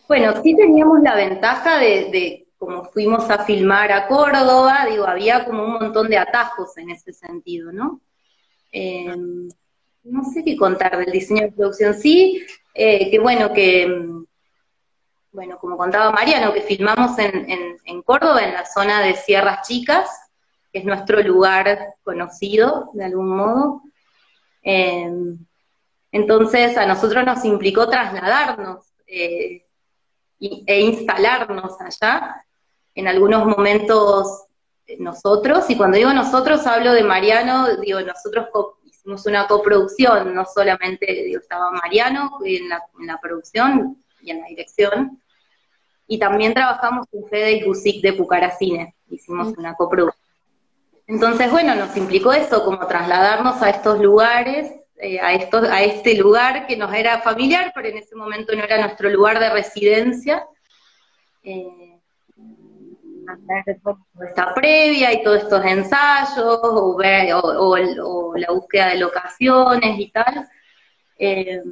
Bueno, sí teníamos la ventaja de, como fuimos a filmar a Córdoba, digo, había como un montón de atajos en ese sentido, ¿no? Eh, no sé qué contar del diseño de producción, sí, eh, que bueno, que, bueno, como contaba Mariano, que filmamos en, en Córdoba, en la zona de Sierras Chicas, que es nuestro lugar conocido, de algún modo. Eh, entonces, a nosotros nos implicó trasladarnos e instalarnos allá, en algunos momentos nosotros, y cuando digo nosotros hablo de Mariano, digo, nosotros hicimos una coproducción, no solamente digo, estaba Mariano en la, en la, producción y en la dirección, y también trabajamos con Fede y Busic de Pucaracine, hicimos una coproducción. Entonces, bueno, nos implicó esto, como trasladarnos a estos lugares, eh, a, estos, a este lugar que nos era familiar, pero en ese momento no era nuestro lugar de residencia. Eh, esta previa y todos estos ensayos, o, la búsqueda de locaciones y tal. Eh,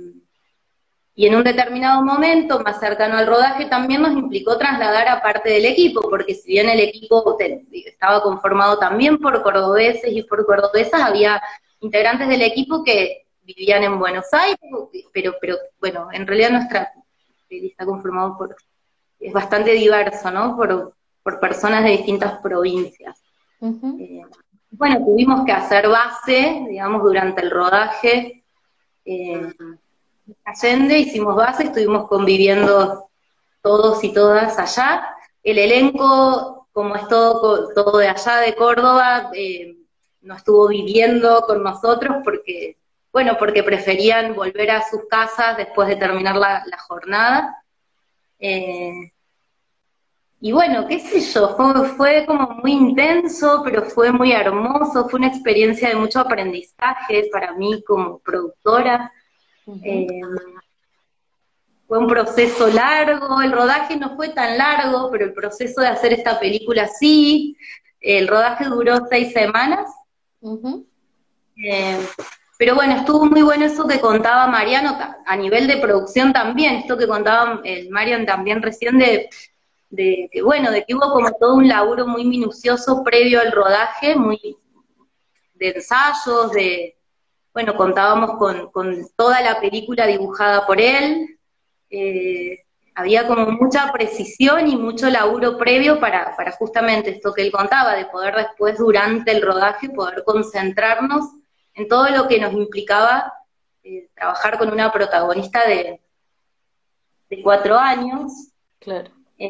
y en un determinado momento, más cercano al rodaje, también nos implicó trasladar a parte del equipo, porque si bien el equipo estaba conformado también por cordobeses y por cordobesas, había integrantes del equipo que vivían en Buenos Aires, pero, pero bueno, en realidad nuestra está conformado por, es bastante diverso, ¿no? Por, por personas de distintas provincias. Eh, bueno, tuvimos que hacer base, digamos, durante el rodaje. Eh, Allende hicimos base, estuvimos conviviendo todos y todas allá. El elenco, como es todo, todo de allá de Córdoba, eh, no estuvo viviendo con nosotros porque, bueno, porque preferían volver a sus casas después de terminar la, jornada. Eh, y bueno, qué sé yo, fue, como muy intenso, pero fue muy hermoso, fue una experiencia de mucho aprendizaje para mí como productora. Eh, fue un proceso largo, el rodaje no fue tan largo, pero el proceso de hacer esta película sí. El rodaje duró seis semanas. Eh, pero bueno, estuvo muy bueno eso que contaba Mariano, a nivel de producción también, esto que contaba el Marian también recién de de bueno, de que hubo como todo un laburo muy minucioso previo al rodaje, muy de ensayos, de, bueno, contábamos con, toda la película dibujada por él, eh, había como mucha precisión y mucho laburo previo para, para justamente esto que él contaba, de poder después durante el rodaje poder concentrarnos en todo lo que nos implicaba eh, trabajar con una protagonista de, de cuatro años. Claro. Eh,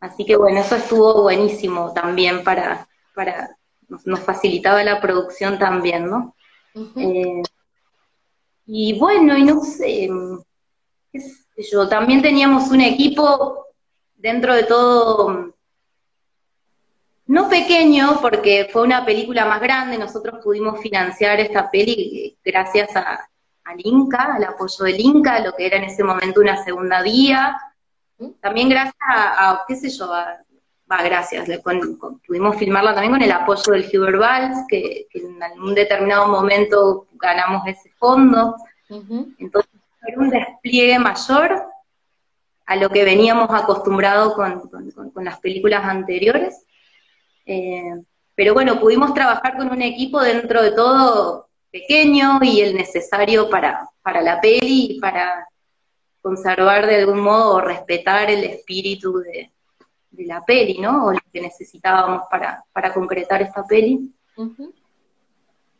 Así que bueno, eso estuvo buenísimo también para, para nos, facilitaba la producción también, ¿no? Eh, y bueno, y no sé, yo, también teníamos un equipo dentro de todo, no pequeño, porque fue una película más grande, nosotros pudimos financiar esta peli gracias a, al Inca, al apoyo del Inca, lo que era en ese momento una segunda vía, también gracias a, qué sé yo, va, gracias, pudimos filmarla también con el apoyo del Huber Valls, que, en un determinado momento ganamos ese fondo. Entonces, un despliegue mayor a lo que veníamos acostumbrados con, las películas anteriores. Eh, pero bueno, pudimos trabajar con un equipo dentro de todo pequeño y el necesario para, para la peli y para, conservar de algún modo o respetar el espíritu de, la peli, ¿no? O lo que necesitábamos para, concretar esta peli.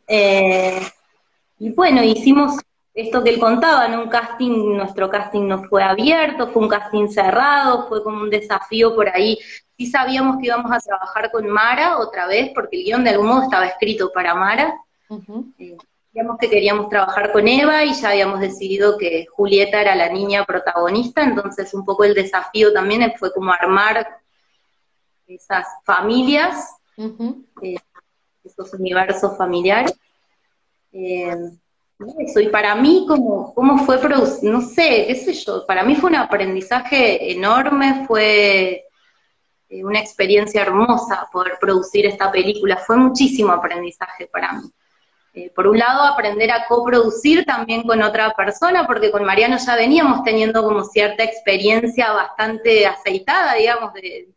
Eh, y bueno, hicimos esto que él contaba, en un casting, nuestro casting no fue abierto, fue un casting cerrado, fue como un desafío por ahí. Sí sabíamos que íbamos a trabajar con Mara otra vez, porque el guion de algún modo estaba escrito para Mara que queríamos trabajar con Eva y ya habíamos decidido que Julieta era la niña protagonista, entonces un poco el desafío también fue como armar esas familias, eh, esos universos familiares. Eh, y para mí, como, ¿cómo fue No sé, qué sé yo, para mí fue un aprendizaje enorme, fue eh, una experiencia hermosa poder producir esta película, fue muchísimo aprendizaje para mí. Eh, por un lado, aprender a coproducir también con otra persona, porque con Mariano ya veníamos teniendo como cierta experiencia bastante aceitada, digamos, de,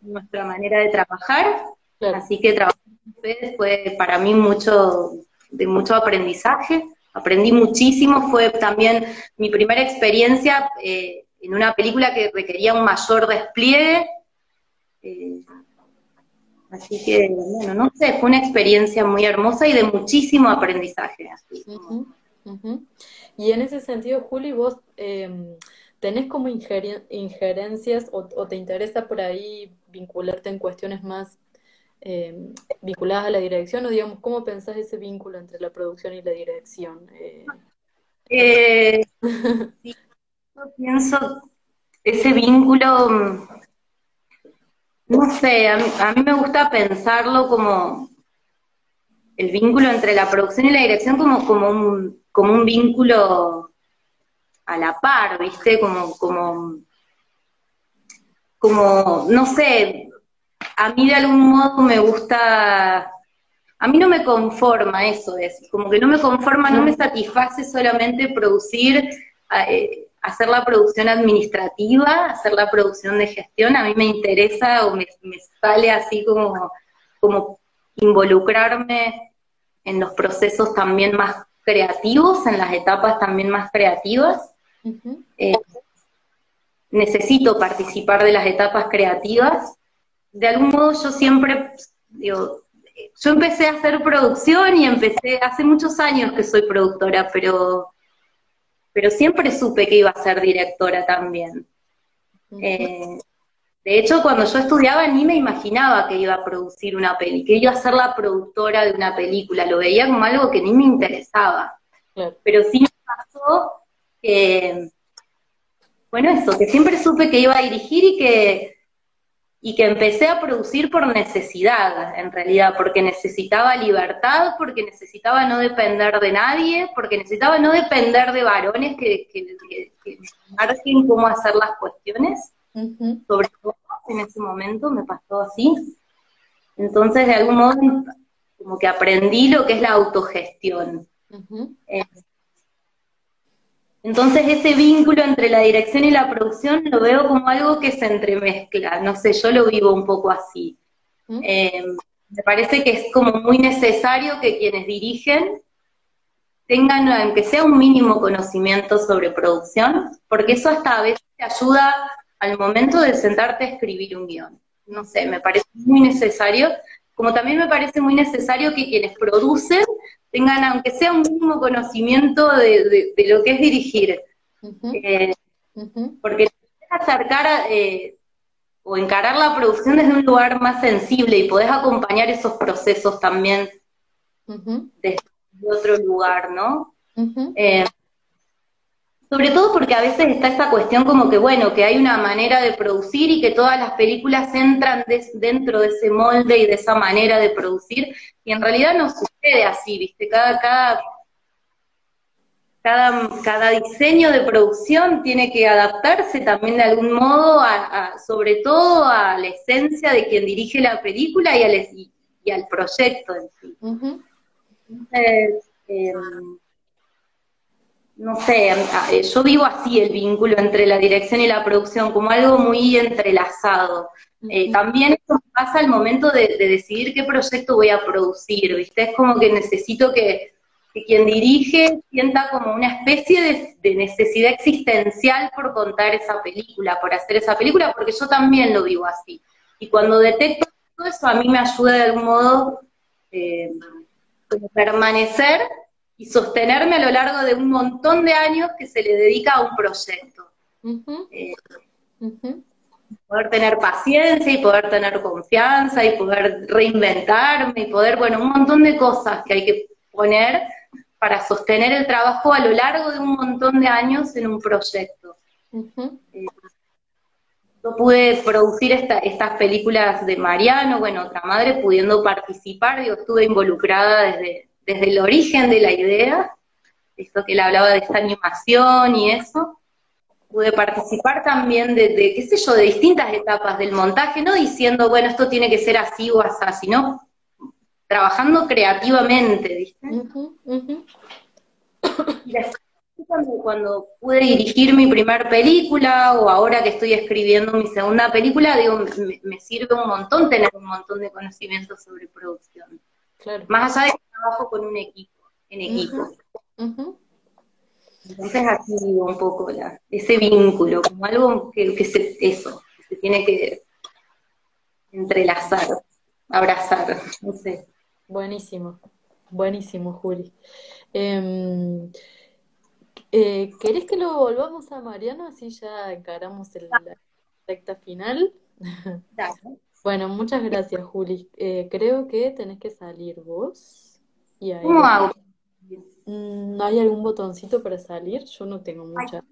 nuestra manera de trabajar. Así que ustedes fue para mí mucho, de mucho aprendizaje. Aprendí muchísimo, fue también mi primera experiencia eh, en una película que requería un mayor despliegue. Eh, así que, bueno, no sé, fue una experiencia muy hermosa y de muchísimo aprendizaje. Y en ese sentido, Juli, vos em, tenés como injerencias o, te interesa por ahí vincularte en cuestiones más em, vinculadas a la dirección o digamos, ¿cómo pensás ese vínculo entre la producción y la dirección? Eh, eh yo pienso ese vínculo, mm, no sé, a mí, me gusta pensarlo como el vínculo entre la producción y la dirección como, como, un, como un vínculo a la par, ¿viste? Como, como, como, no sé, a mí de algún modo me gusta, a mí no me conforma eso, es como que no me conforma, no me satisface solamente producir eh, hacer la producción administrativa, hacer la producción de gestión, a mí me interesa o me, sale así como, como involucrarme en los procesos también más creativos, en las etapas también más creativas. Eh, necesito participar de las etapas creativas. De algún modo yo siempre, digo, yo empecé a hacer producción y empecé, hace muchos años que soy productora, pero pero siempre supe que iba a ser directora también. Eh, de hecho, cuando yo estudiaba ni me imaginaba que iba a producir una peli, que iba a ser la productora de una película, lo veía como algo que ni me interesaba. Pero sí me pasó que, bueno, eso, que siempre supe que iba a dirigir y que y que empecé a producir por necesidad, en realidad, porque necesitaba libertad, porque necesitaba no depender de nadie, porque necesitaba no depender de varones que, que, que, marquen cómo hacer las cuestiones, sobre todo en ese momento me pasó así. Entonces, de algún modo, como que aprendí lo que es la autogestión. Entonces ese vínculo entre la dirección y la producción lo veo como algo que se entremezcla, no sé, yo lo vivo un poco así. ¿Mm? Eh, me parece que es como muy necesario que quienes dirigen tengan, aunque sea un mínimo conocimiento sobre producción, porque eso hasta a veces te ayuda al momento de sentarte a escribir un guion. No sé, me parece muy necesario, como también me parece muy necesario que quienes producen tengan, aunque sea un mínimo conocimiento de, lo que es dirigir. Eh, porque acercar eh, o encarar la producción desde un lugar más sensible y podés acompañar esos procesos también desde otro lugar, ¿no? Eh, sobre todo porque a veces está esa cuestión como que, bueno, que hay una manera de producir y que todas las películas entran dentro de ese molde y de esa manera de producir, y en realidad no sucede así, ¿viste? Cada, cada, cada, cada diseño de producción tiene que adaptarse también de algún modo, a, sobre todo a la esencia de quien dirige la película y al, y, al proyecto en sí. Entonces, em, no sé, eh, yo vivo así el vínculo entre la dirección y la producción, como algo muy entrelazado. Eh, también eso pasa al momento de, decidir qué proyecto voy a producir, ¿viste? Es como que necesito que, quien dirige sienta como una especie de, necesidad existencial por contar esa película, por hacer esa película, porque yo también lo vivo así. Y cuando detecto todo eso, a mí me ayuda de algún modo eh, permanecer y sostenerme a lo largo de un montón de años que se le dedica a un proyecto. Eh, poder tener paciencia y poder tener confianza y poder reinventarme y poder, bueno, un montón de cosas que hay que poner para sostener el trabajo a lo largo de un montón de años en un proyecto. Eh, yo pude producir estas películas de Mariano, bueno, otra madre pudiendo participar, yo estuve involucrada desde, desde el origen de la idea, esto que él hablaba de esta animación y eso. pude participar también de, qué sé yo, de distintas etapas del montaje, no diciendo, bueno, esto tiene que ser así o así, sino trabajando creativamente, ¿viste? Y cuando, cuando pude dirigir mi primera película o ahora que estoy escribiendo mi segunda película, digo, me, sirve un montón tener un montón de conocimientos sobre producción. Más allá de que trabajo con un equipo, en equipo. Entonces así un poco ese vínculo, como algo que, se, eso, que se tiene que entrelazar, abrazar, no sé. Buenísimo, buenísimo, Juli. Em, eh, ¿Querés que lo volvamos a Mariano? Así ya encaramos el, la recta final. Bueno, muchas gracias, Juli. Eh, creo que tenés que salir vos. Y ahí... ¿Cómo hago? ¿No hay algún botoncito para salir? Yo no tengo mucha.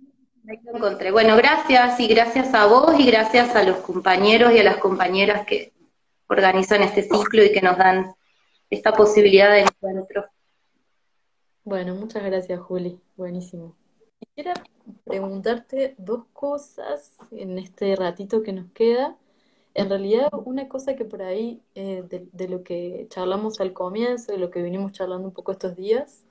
Ahí lo encontré. Bueno, gracias y gracias a vos y gracias a los compañeros y a las compañeras que organizan este ciclo y que nos dan esta posibilidad de encuentro. Bueno, muchas gracias, Juli. Buenísimo. Quisiera preguntarte dos cosas en este ratito que nos queda. En realidad, una cosa que por ahí, eh, de, de, lo que charlamos al comienzo, de lo que vinimos charlando un poco estos días,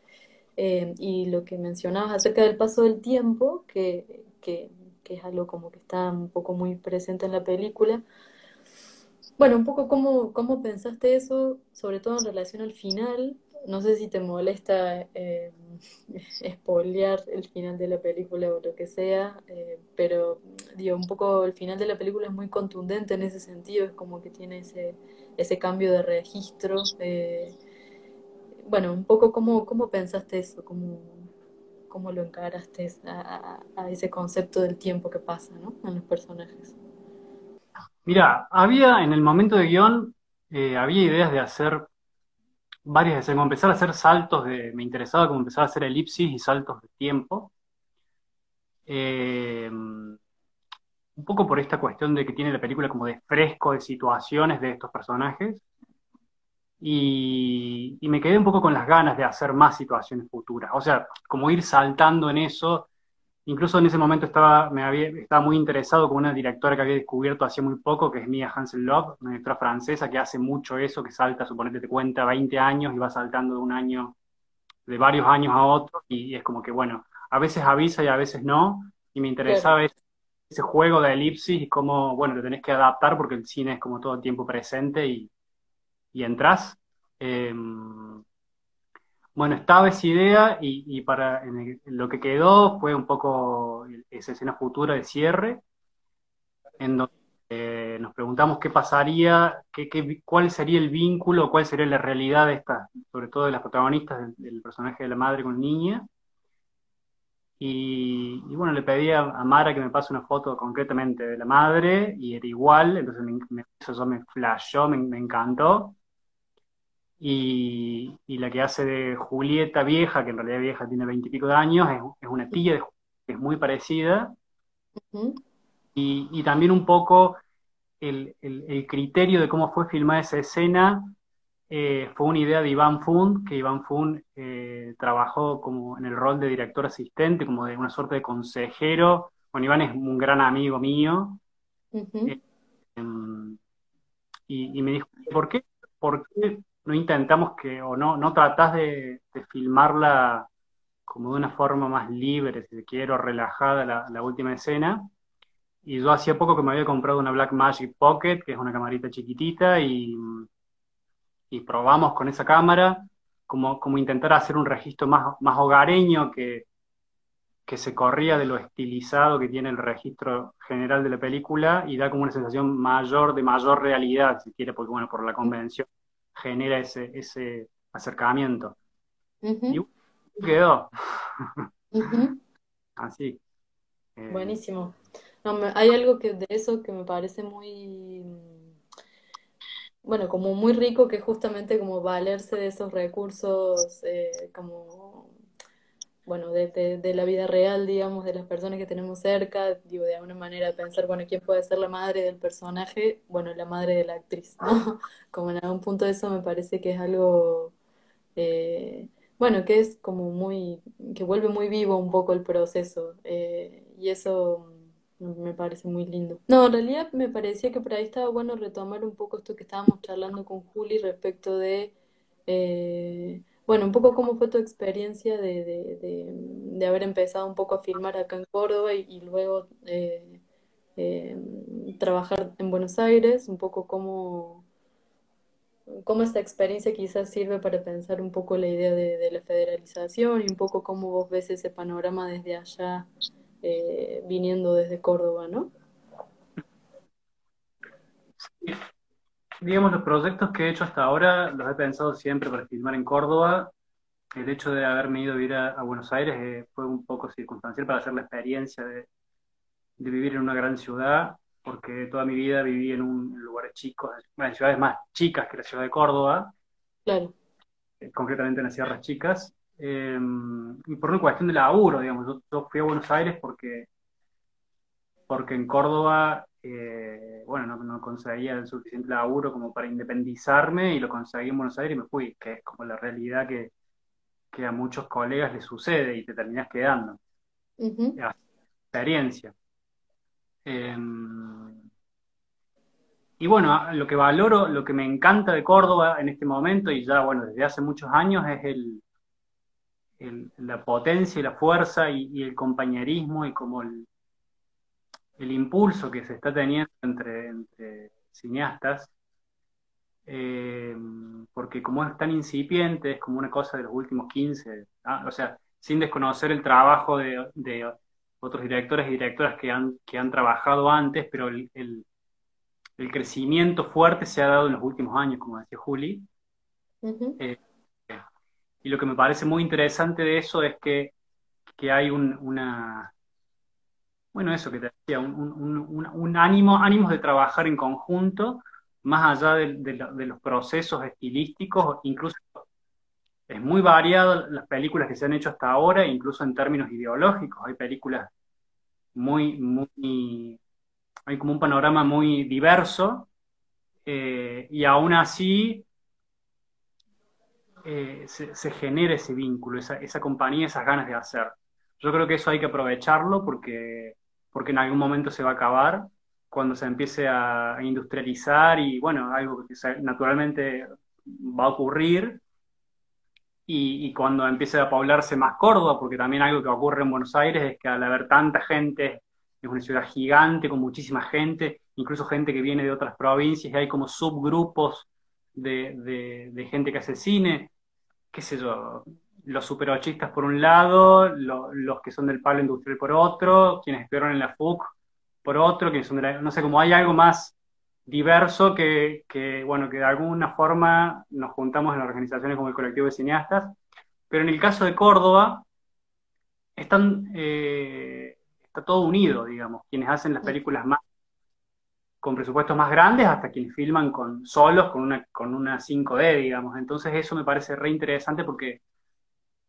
eh, y lo que mencionabas acerca del paso del tiempo, que, que, es algo como que está un poco muy presente en la película. Bueno, un poco cómo, cómo pensaste eso, sobre todo en relación al final. No sé si te molesta eh, el final de la película o lo que sea, eh, pero digo, un poco el final de la película es muy contundente en ese sentido, es como que tiene ese, ese cambio de registro. Eh, bueno, un poco cómo, cómo pensaste eso, cómo, cómo lo encaraste a, ese concepto del tiempo que pasa ¿no? en los personajes. Mira, había en el momento de guion, eh, había ideas de hacer varias de como empezar a hacer saltos de, me interesaba como empezar a hacer elipsis y saltos de tiempo. Eh, un poco por esta cuestión de que tiene la película como de fresco de situaciones de estos personajes. Y, me quedé un poco con las ganas de hacer más situaciones futuras. O sea, como ir saltando en eso. Incluso en ese momento estaba, me había, estaba muy interesado con una directora que había descubierto hace muy poco, que es Mia Hansen Love, una directora francesa que hace mucho eso, que salta, suponete, te cuenta 20 años y va saltando de un año, de varios años a otro, y, es como que, bueno, a veces avisa y a veces no, y me interesaba ese, ese, juego de elipsis y cómo, bueno, lo tenés que adaptar porque el cine es como todo el tiempo presente y, y entras. Em, bueno, estaba esa idea y, para lo que quedó fue un poco esa escena futura de cierre, en donde eh, nos preguntamos qué pasaría, qué, cuál sería el vínculo, cuál sería la realidad de estas, sobre todo de las protagonistas del, personaje de la madre con niña. Y, bueno, le pedí a, Mara que me pase una foto concretamente de la madre y era igual, entonces me, eso me flashó, me encantó y, la que hace de Julieta vieja, que en realidad vieja tiene veintipico de años, es, una tía de que es muy parecida. y, también un poco el, criterio de cómo fue filmada esa escena eh, fue una idea de Iván Fund, que Iván Fund eh, trabajó como en el rol de director asistente, como de una suerte de consejero. Bueno, Iván es un gran amigo mío. Eh, em, y, y, me dijo, ¿por qué? ¿Por qué no intentamos que, o no, no tratás de, filmarla como de una forma más libre, si quiero, relajada la, última escena. Y yo hacía poco que me había comprado una Black Magic Pocket, que es una camarita chiquitita, y, y probamos con esa cámara, como, como intentar hacer un registro más, más hogareño que, que se corría de lo estilizado que tiene el registro general de la película y da como una sensación mayor, de mayor realidad, si quiere, porque bueno, por la convención genera ese, ese acercamiento. Y quedó. Así. Eh, Buenísimo. hay algo que de eso que me parece muy, bueno, como muy rico, que justamente como valerse de esos recursos eh, como bueno, de, de, la vida real, digamos, de las personas que tenemos cerca, digo, de alguna manera pensar, bueno, ¿quién puede ser la madre del personaje? Bueno, la madre de la actriz, ¿no? Como en algún punto eso me parece que es algo, eh, bueno, que es como muy, que vuelve muy vivo un poco el proceso. Eh, y eso me parece muy lindo. No, en realidad me parecía que por ahí estaba bueno retomar un poco esto que estábamos charlando con Juli respecto de, eh, bueno, un poco cómo fue tu experiencia de, de, de, haber empezado un poco a filmar acá en Córdoba y, luego eh, eh, trabajar en Buenos Aires, un poco cómo, cómo esta experiencia quizás sirve para pensar un poco la idea de, la federalización y un poco cómo vos ves ese panorama desde allá, eh, viniendo desde Córdoba, ¿no? Digamos, los proyectos que he hecho hasta ahora los he pensado siempre para filmar en Córdoba. El hecho de haberme ido a vivir a, Buenos Aires eh, fue un poco circunstancial para hacer la experiencia de, de vivir en una gran ciudad porque toda mi vida viví en un lugar chico, en ciudades más chicas que la ciudad de Córdoba, claro. Eh, concretamente en las Sierras Chicas, em, y por una cuestión de laburo, digamos, yo, fui a Buenos Aires porque, porque en Córdoba, eh, bueno, no, conseguía el suficiente laburo como para independizarme y lo conseguí en Buenos Aires y me fui, que es como la realidad que, que a muchos colegas les sucede y te terminas quedando. Experiencia. Em, y bueno, lo que valoro, lo que me encanta de Córdoba en este momento, y ya bueno, desde hace muchos años, es el, la potencia y la fuerza y, el compañerismo y como el, impulso que se está teniendo entre, cineastas, em, porque como es tan incipiente, es como una cosa de los últimos 15, ah, o sea, sin desconocer el trabajo de, de otros directores y directoras que han, que han trabajado antes, pero el, el, crecimiento fuerte se ha dado en los últimos años, como decía Juli. Eh, y lo que me parece muy interesante de eso es que, que hay un, una, bueno, eso que te decía, un, ánimo, ánimos de trabajar en conjunto, más allá de, de, los procesos estilísticos, incluso es muy variado las películas que se han hecho hasta ahora, incluso en términos ideológicos. Hay películas muy, muy, hay como un panorama muy diverso, eh, y aún así eh, se, genera ese vínculo, esa, esa compañía, esas ganas de hacer. Yo creo que eso hay que aprovecharlo porque, porque en algún momento se va a acabar cuando se empiece a industrializar y bueno, algo que naturalmente va a ocurrir y, cuando empiece a poblarse más Córdoba, porque también algo que ocurre en Buenos Aires es que al haber tanta gente, es una ciudad gigante con muchísima gente, incluso gente que viene de otras provincias, y hay como subgrupos de, de, gente que hace cine, qué sé yo, los superochistas por un lado, los que son del palo industrial por otro, quienes estuvieron en la FUC por otro, quienes son de la, no sé, como hay algo más diverso que, bueno, que de alguna forma nos juntamos en organizaciones como el colectivo de cineastas, pero en el caso de Córdoba están, eh, está todo unido, digamos, quienes hacen las películas más con presupuestos más grandes hasta quienes filman con solos con una con una 5D, digamos. Entonces eso me parece re interesante porque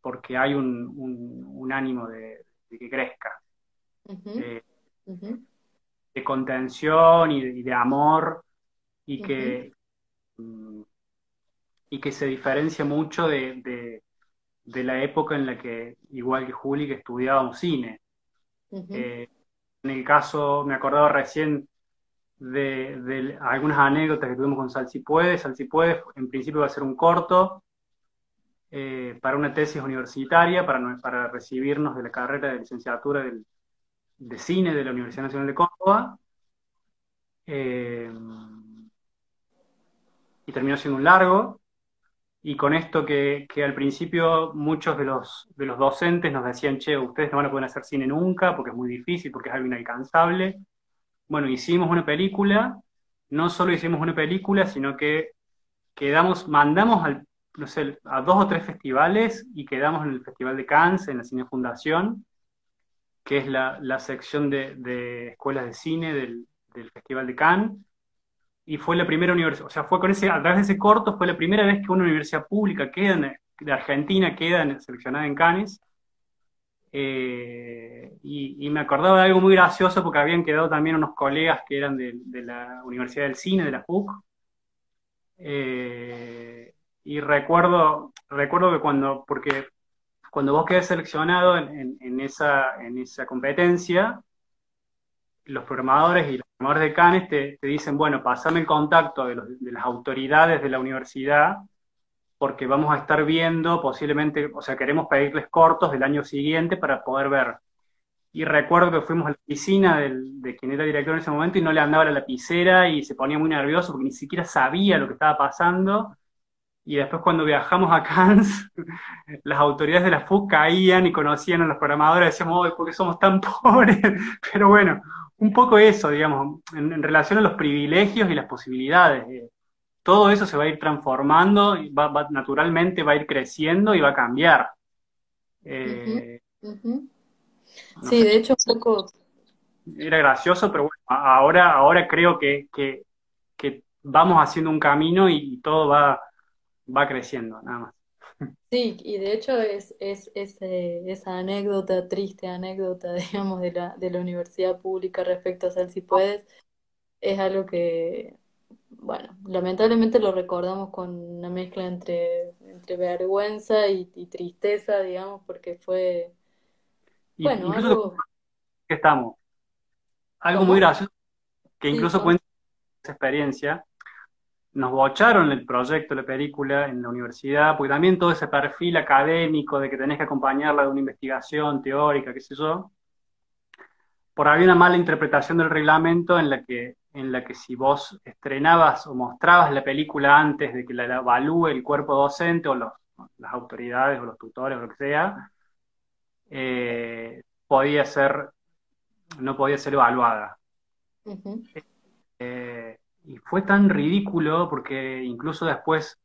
porque hay un, un, ánimo de, que crezca de contención y de, amor y que, mm, y que se diferencia mucho de, la época en la que, igual que Juli, que estudiábamos cine. Eh, en el caso, me acordaba recién de, algunas anécdotas que tuvimos con Salsipuede. Salsipuede en principio va a ser un corto eh, para una tesis universitaria, para, para recibirnos de la carrera de licenciatura del, de cine de la Universidad Nacional de Córdoba. Eh, y terminó siendo un largo. Y con esto que, al principio muchos de los, de los docentes nos decían, che, ustedes no van a poder hacer cine nunca porque es muy difícil, porque es algo inalcanzable. Bueno, hicimos una película, no solo hicimos una película, sino que quedamos, mandamos al, no sé, a dos o tres festivales y quedamos en el Festival de Cannes, en la Cine Fundación, que es la, sección de, escuelas de cine del, Festival de Cannes. Y fue la primera universidad, o sea, fue con ese, a través de ese corto, fue la primera vez que una universidad pública queda de Argentina queda seleccionada en Cannes. Eh, y, me acordaba de algo muy gracioso porque habían quedado también unos colegas que eran de, la Universidad del Cine, de la PUC. Eh, y recuerdo, recuerdo que cuando, porque cuando vos quedas seleccionado en, esa, en esa competencia, los programadores y los programadores de Canes te, dicen, bueno, pasame el contacto de, las autoridades de la universidad, porque vamos a estar viendo posiblemente, o sea, queremos pedirles cortos del año siguiente para poder ver. Y recuerdo que fuimos a la oficina de quien era director en ese momento y no le andaba la lapicera y se ponía muy nervioso porque ni siquiera sabía lo que estaba pasando. Y después cuando viajamos a Cannes, las autoridades de la FUC caían y conocían a los programadores decíamos, ¿por qué somos tan pobres? Pero bueno, un poco eso, digamos, en, relación a los privilegios y las posibilidades. Eh, todo eso se va a ir transformando, y va, naturalmente va a ir creciendo y va a cambiar. Eh, sí, de hecho, un poco... Era gracioso, pero bueno, ahora, ahora creo que, vamos haciendo un camino y, todo va, va creciendo, nada más. Sí, y de hecho es, es, eh, esa anécdota, triste anécdota, digamos, de la, de la universidad pública respecto a Sal Si Puedes, es algo que, bueno, lamentablemente lo recordamos con una mezcla entre, entre vergüenza y, tristeza, digamos, porque fue, bueno, algo... Que estamos. Algo muy gracioso, que incluso cuenta esa experiencia, nos bocharon el proyecto, la película en la universidad, porque también todo ese perfil académico de que tenés que acompañarla de una investigación teórica, qué sé yo, por había una mala interpretación del reglamento en la que, en la que si vos estrenabas o mostrabas la película antes de que la evalúe el cuerpo docente o los, las autoridades o los tutores o lo que sea, eh, podía ser, no podía ser evaluada. Y fue tan ridículo porque incluso después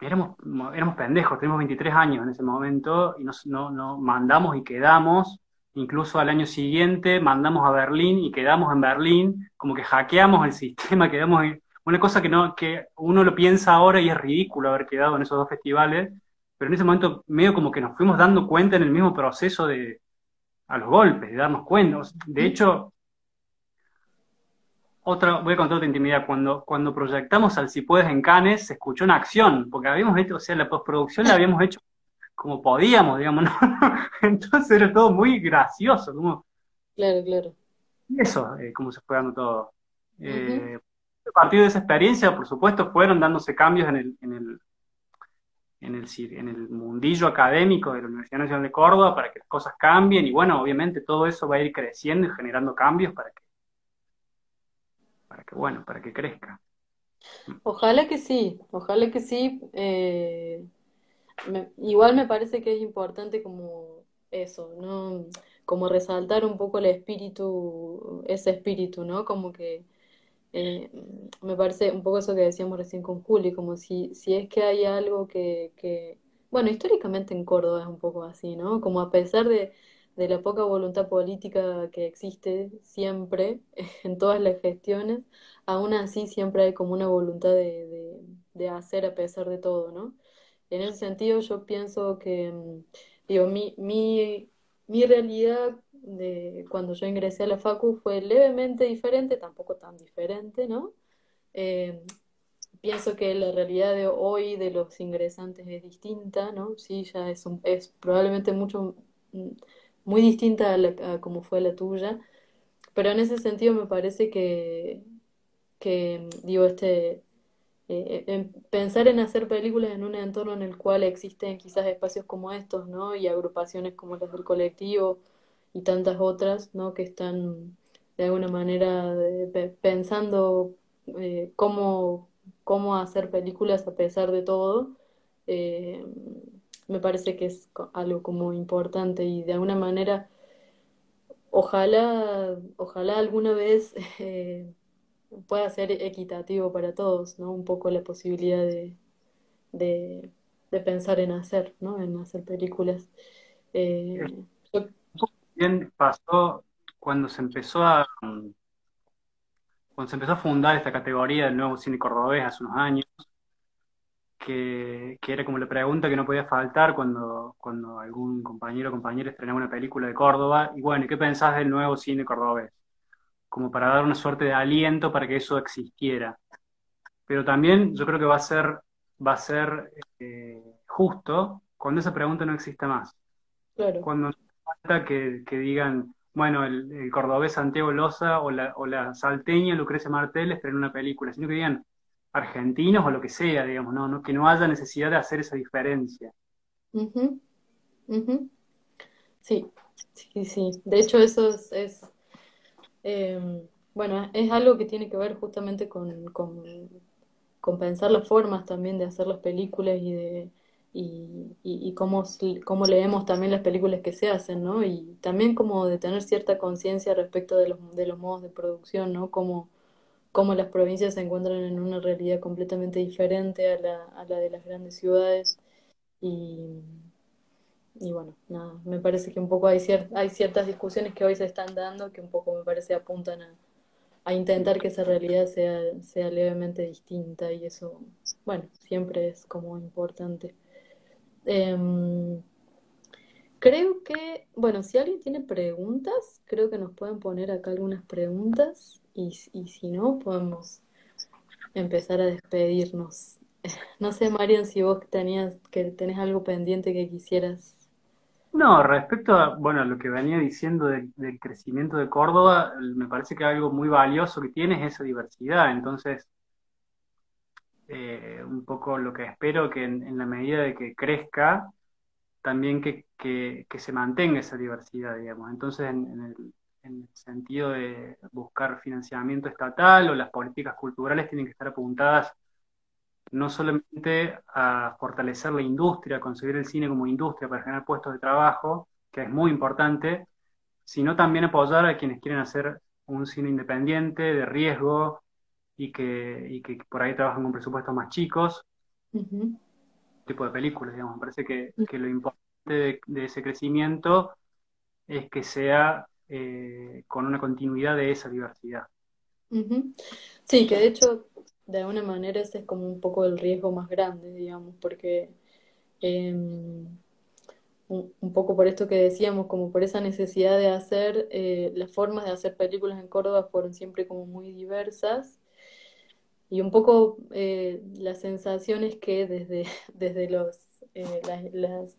éramos, éramos pendejos, teníamos 23 años en ese momento y nos no, mandamos y quedamos. Incluso al año siguiente mandamos a Berlín y quedamos en Berlín, como que hackeamos el sistema, quedamos en, una cosa que no, que uno lo piensa ahora y es ridículo haber quedado en esos dos festivales, pero en ese momento medio como que nos fuimos dando cuenta en el mismo proceso de a los golpes, de darnos cuenta. De hecho, otra, voy a contar otra intimidad. Cuando, cuando proyectamos al Si Puedes en Canes, se escuchó una acción, porque habíamos hecho, o sea, la postproducción la habíamos hecho como podíamos, digamos, ¿no? Entonces era todo muy gracioso, como... Claro, claro. Eso, eh, cómo se fue dando todo. Eh, a partir de esa experiencia, por supuesto, fueron dándose cambios en el, en el, en el, en el mundillo académico de la Universidad Nacional de Córdoba para que las cosas cambien y bueno, obviamente todo eso va a ir creciendo y generando cambios para que para que, bueno, para que crezca. Ojalá que sí, ojalá que sí. Eh, igual me parece que es importante como eso, ¿no? Como resaltar un poco el espíritu, ese espíritu, ¿no? Como que eh, me parece un poco eso que decíamos recién con Juli, como si, si es que hay algo que, que, bueno, históricamente en Córdoba es un poco así, ¿no? Como a pesar de, de la poca voluntad política que existe siempre en todas las gestiones, aún así siempre hay como una voluntad de, de, hacer a pesar de todo, ¿no? En ese sentido yo pienso que, mm, digo, mi, mi, mi realidad de cuando yo ingresé a la Facu fue levemente diferente, tampoco tan diferente, ¿no? Eh, pienso que la realidad de hoy de los ingresantes es distinta, ¿no? Sí, ya es, un, es probablemente mucho mm, muy distinta a, como fue la tuya, pero en ese sentido me parece que, que digo, este, eh, pensar en hacer películas en un entorno en el cual existen quizás espacios como estos, ¿no? Y agrupaciones como las del colectivo y tantas otras, ¿no? Que están de alguna manera pensando eh, cómo, cómo hacer películas a pesar de todo. Eh, me parece que es algo como importante y de alguna manera ojalá, ojalá alguna vez eh, pueda ser equitativo para todos, ¿no? Un poco la posibilidad de, de, pensar en hacer, ¿no? En hacer películas. Eh, Bien pasó cuando se empezó a cuando se empezó a fundar esta categoría del nuevo cine cordobés hace unos años, que, era como la pregunta que no podía faltar cuando, cuando algún compañero o compañera estrenaba una película de Córdoba. Y bueno, ¿qué pensás del nuevo cine cordobés? Como para dar una suerte de aliento para que eso existiera. Pero también yo creo que va a ser, va a ser eh, justo cuando esa pregunta no exista más. Claro. Cuando no falta que, que digan, bueno, el, el cordobés Santiago Loza o la, o la salteña Lucrecia Martel estén en una película, sino que digan argentinos o lo que sea, digamos, no, no, que no haya necesidad de hacer esa diferencia. Sí, sí, sí. De hecho, eso es, es, eh, bueno, es algo que tiene que ver justamente con, con, pensar las formas también de hacer las películas y de y, y, cómo, cómo leemos también las películas que se hacen, ¿no? Y también como de tener cierta conciencia respecto de los, de los modos de producción, ¿no? Como, cómo las provincias se encuentran en una realidad completamente diferente a la, a la de las grandes ciudades. Y, bueno, nada, me parece que un poco hay, cier- hay ciertas discusiones que hoy se están dando que un poco me parece apuntan a, a intentar que esa realidad sea, sea levemente distinta y eso, bueno, siempre es como importante. Em, creo que, bueno, si alguien tiene preguntas, creo que nos pueden poner acá algunas preguntas y, y si no, podemos empezar a despedirnos. No sé, Marian, si vos tenías, que tenés algo pendiente que quisieras. No, respecto a, bueno, lo que venía diciendo del, crecimiento de Córdoba, me parece que algo muy valioso que tiene es esa diversidad. Entonces, eh, un poco lo que espero que en, en la medida de que crezca, también que, que, que se mantenga esa diversidad, digamos. Entonces, en, en el, en el sentido de buscar financiamiento estatal o las políticas culturales tienen que estar apuntadas no solamente a fortalecer la industria, a conseguir el cine como industria para generar puestos de trabajo, que es muy importante, sino también apoyar a quienes quieren hacer un cine independiente, de riesgo, y que, y que por ahí trabajan con presupuestos más chicos, tipo de películas, digamos. Me parece que, que lo importante de, de ese crecimiento es que sea eh, con una continuidad de esa diversidad. Sí, que de hecho, de alguna manera ese es como un poco el riesgo más grande, digamos, porque em, un, poco por esto que decíamos, como por esa necesidad de hacer, eh, las formas de hacer películas en Córdoba fueron siempre como muy diversas y un poco eh, la sensación es que desde, desde los,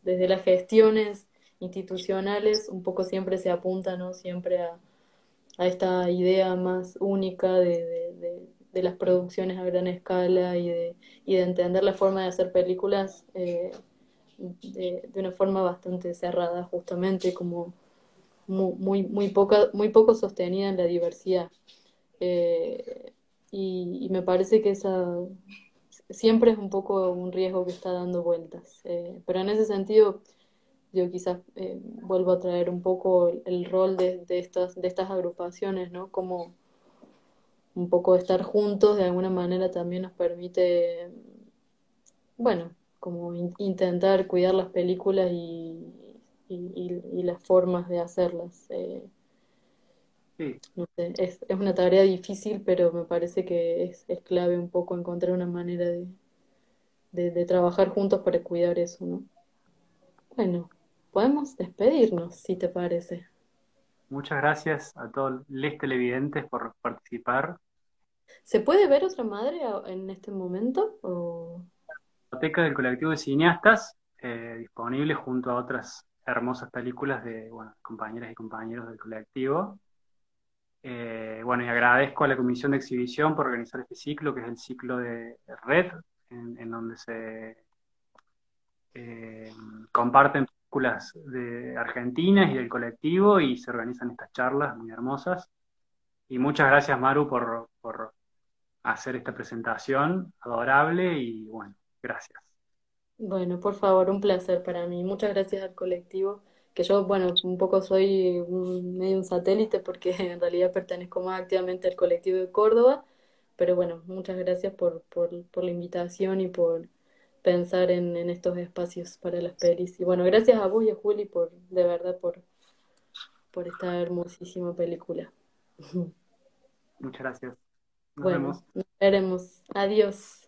desde las gestiones institucionales un poco siempre se apunta, ¿no? Siempre a, a esta idea más única de, de, las producciones a gran escala y de, y de entender la forma de hacer películas eh, de, una forma bastante cerrada, justamente como muy, muy, muy poca, muy poco sostenida en la diversidad. Eh, y, y me parece que esa siempre es un poco un riesgo que está dando vueltas. Eh, pero en ese sentido, yo quizás eh, vuelvo a traer un poco el, el rol de, de estas, de estas agrupaciones, ¿no? Como un poco estar juntos de alguna manera también nos permite, bueno, como in- intentar cuidar las películas y, y, y- y las formas de hacerlas. Eh, Sí, no sé, es, es una tarea difícil, pero me parece que es, es clave un poco encontrar una manera de, de, de trabajar juntos para cuidar eso, ¿no? Bueno, podemos despedirnos, si te parece. muchas gracias a todos los televidentes por participar. ¿Se puede ver otra madre en este momento? O... Biblioteca del colectivo de cineastas, eh, disponible junto a otras hermosas películas de bueno, compañeras y compañeros del colectivo. Eh, bueno, y agradezco a la Comisión de Exhibición por organizar este ciclo, que es el ciclo de Red, en, en donde se eh, comparten películas de argentinas y del colectivo y se organizan estas charlas muy hermosas. Y muchas gracias, Maru, por, por hacer esta presentación adorable y bueno, gracias. Bueno, por favor, un placer para mí. Muchas gracias al colectivo, que yo, bueno, un poco soy un- medio un satélite porque en realidad pertenezco más activamente al colectivo de Córdoba, pero bueno, muchas gracias por, por, por la invitación y por pensar en, en estos espacios para las pelis. Y bueno, gracias a vos y a Juli por, de verdad, por, por esta hermosísima película. Muchas gracias. Nos Bueno, vemos. nos veremos. Adiós.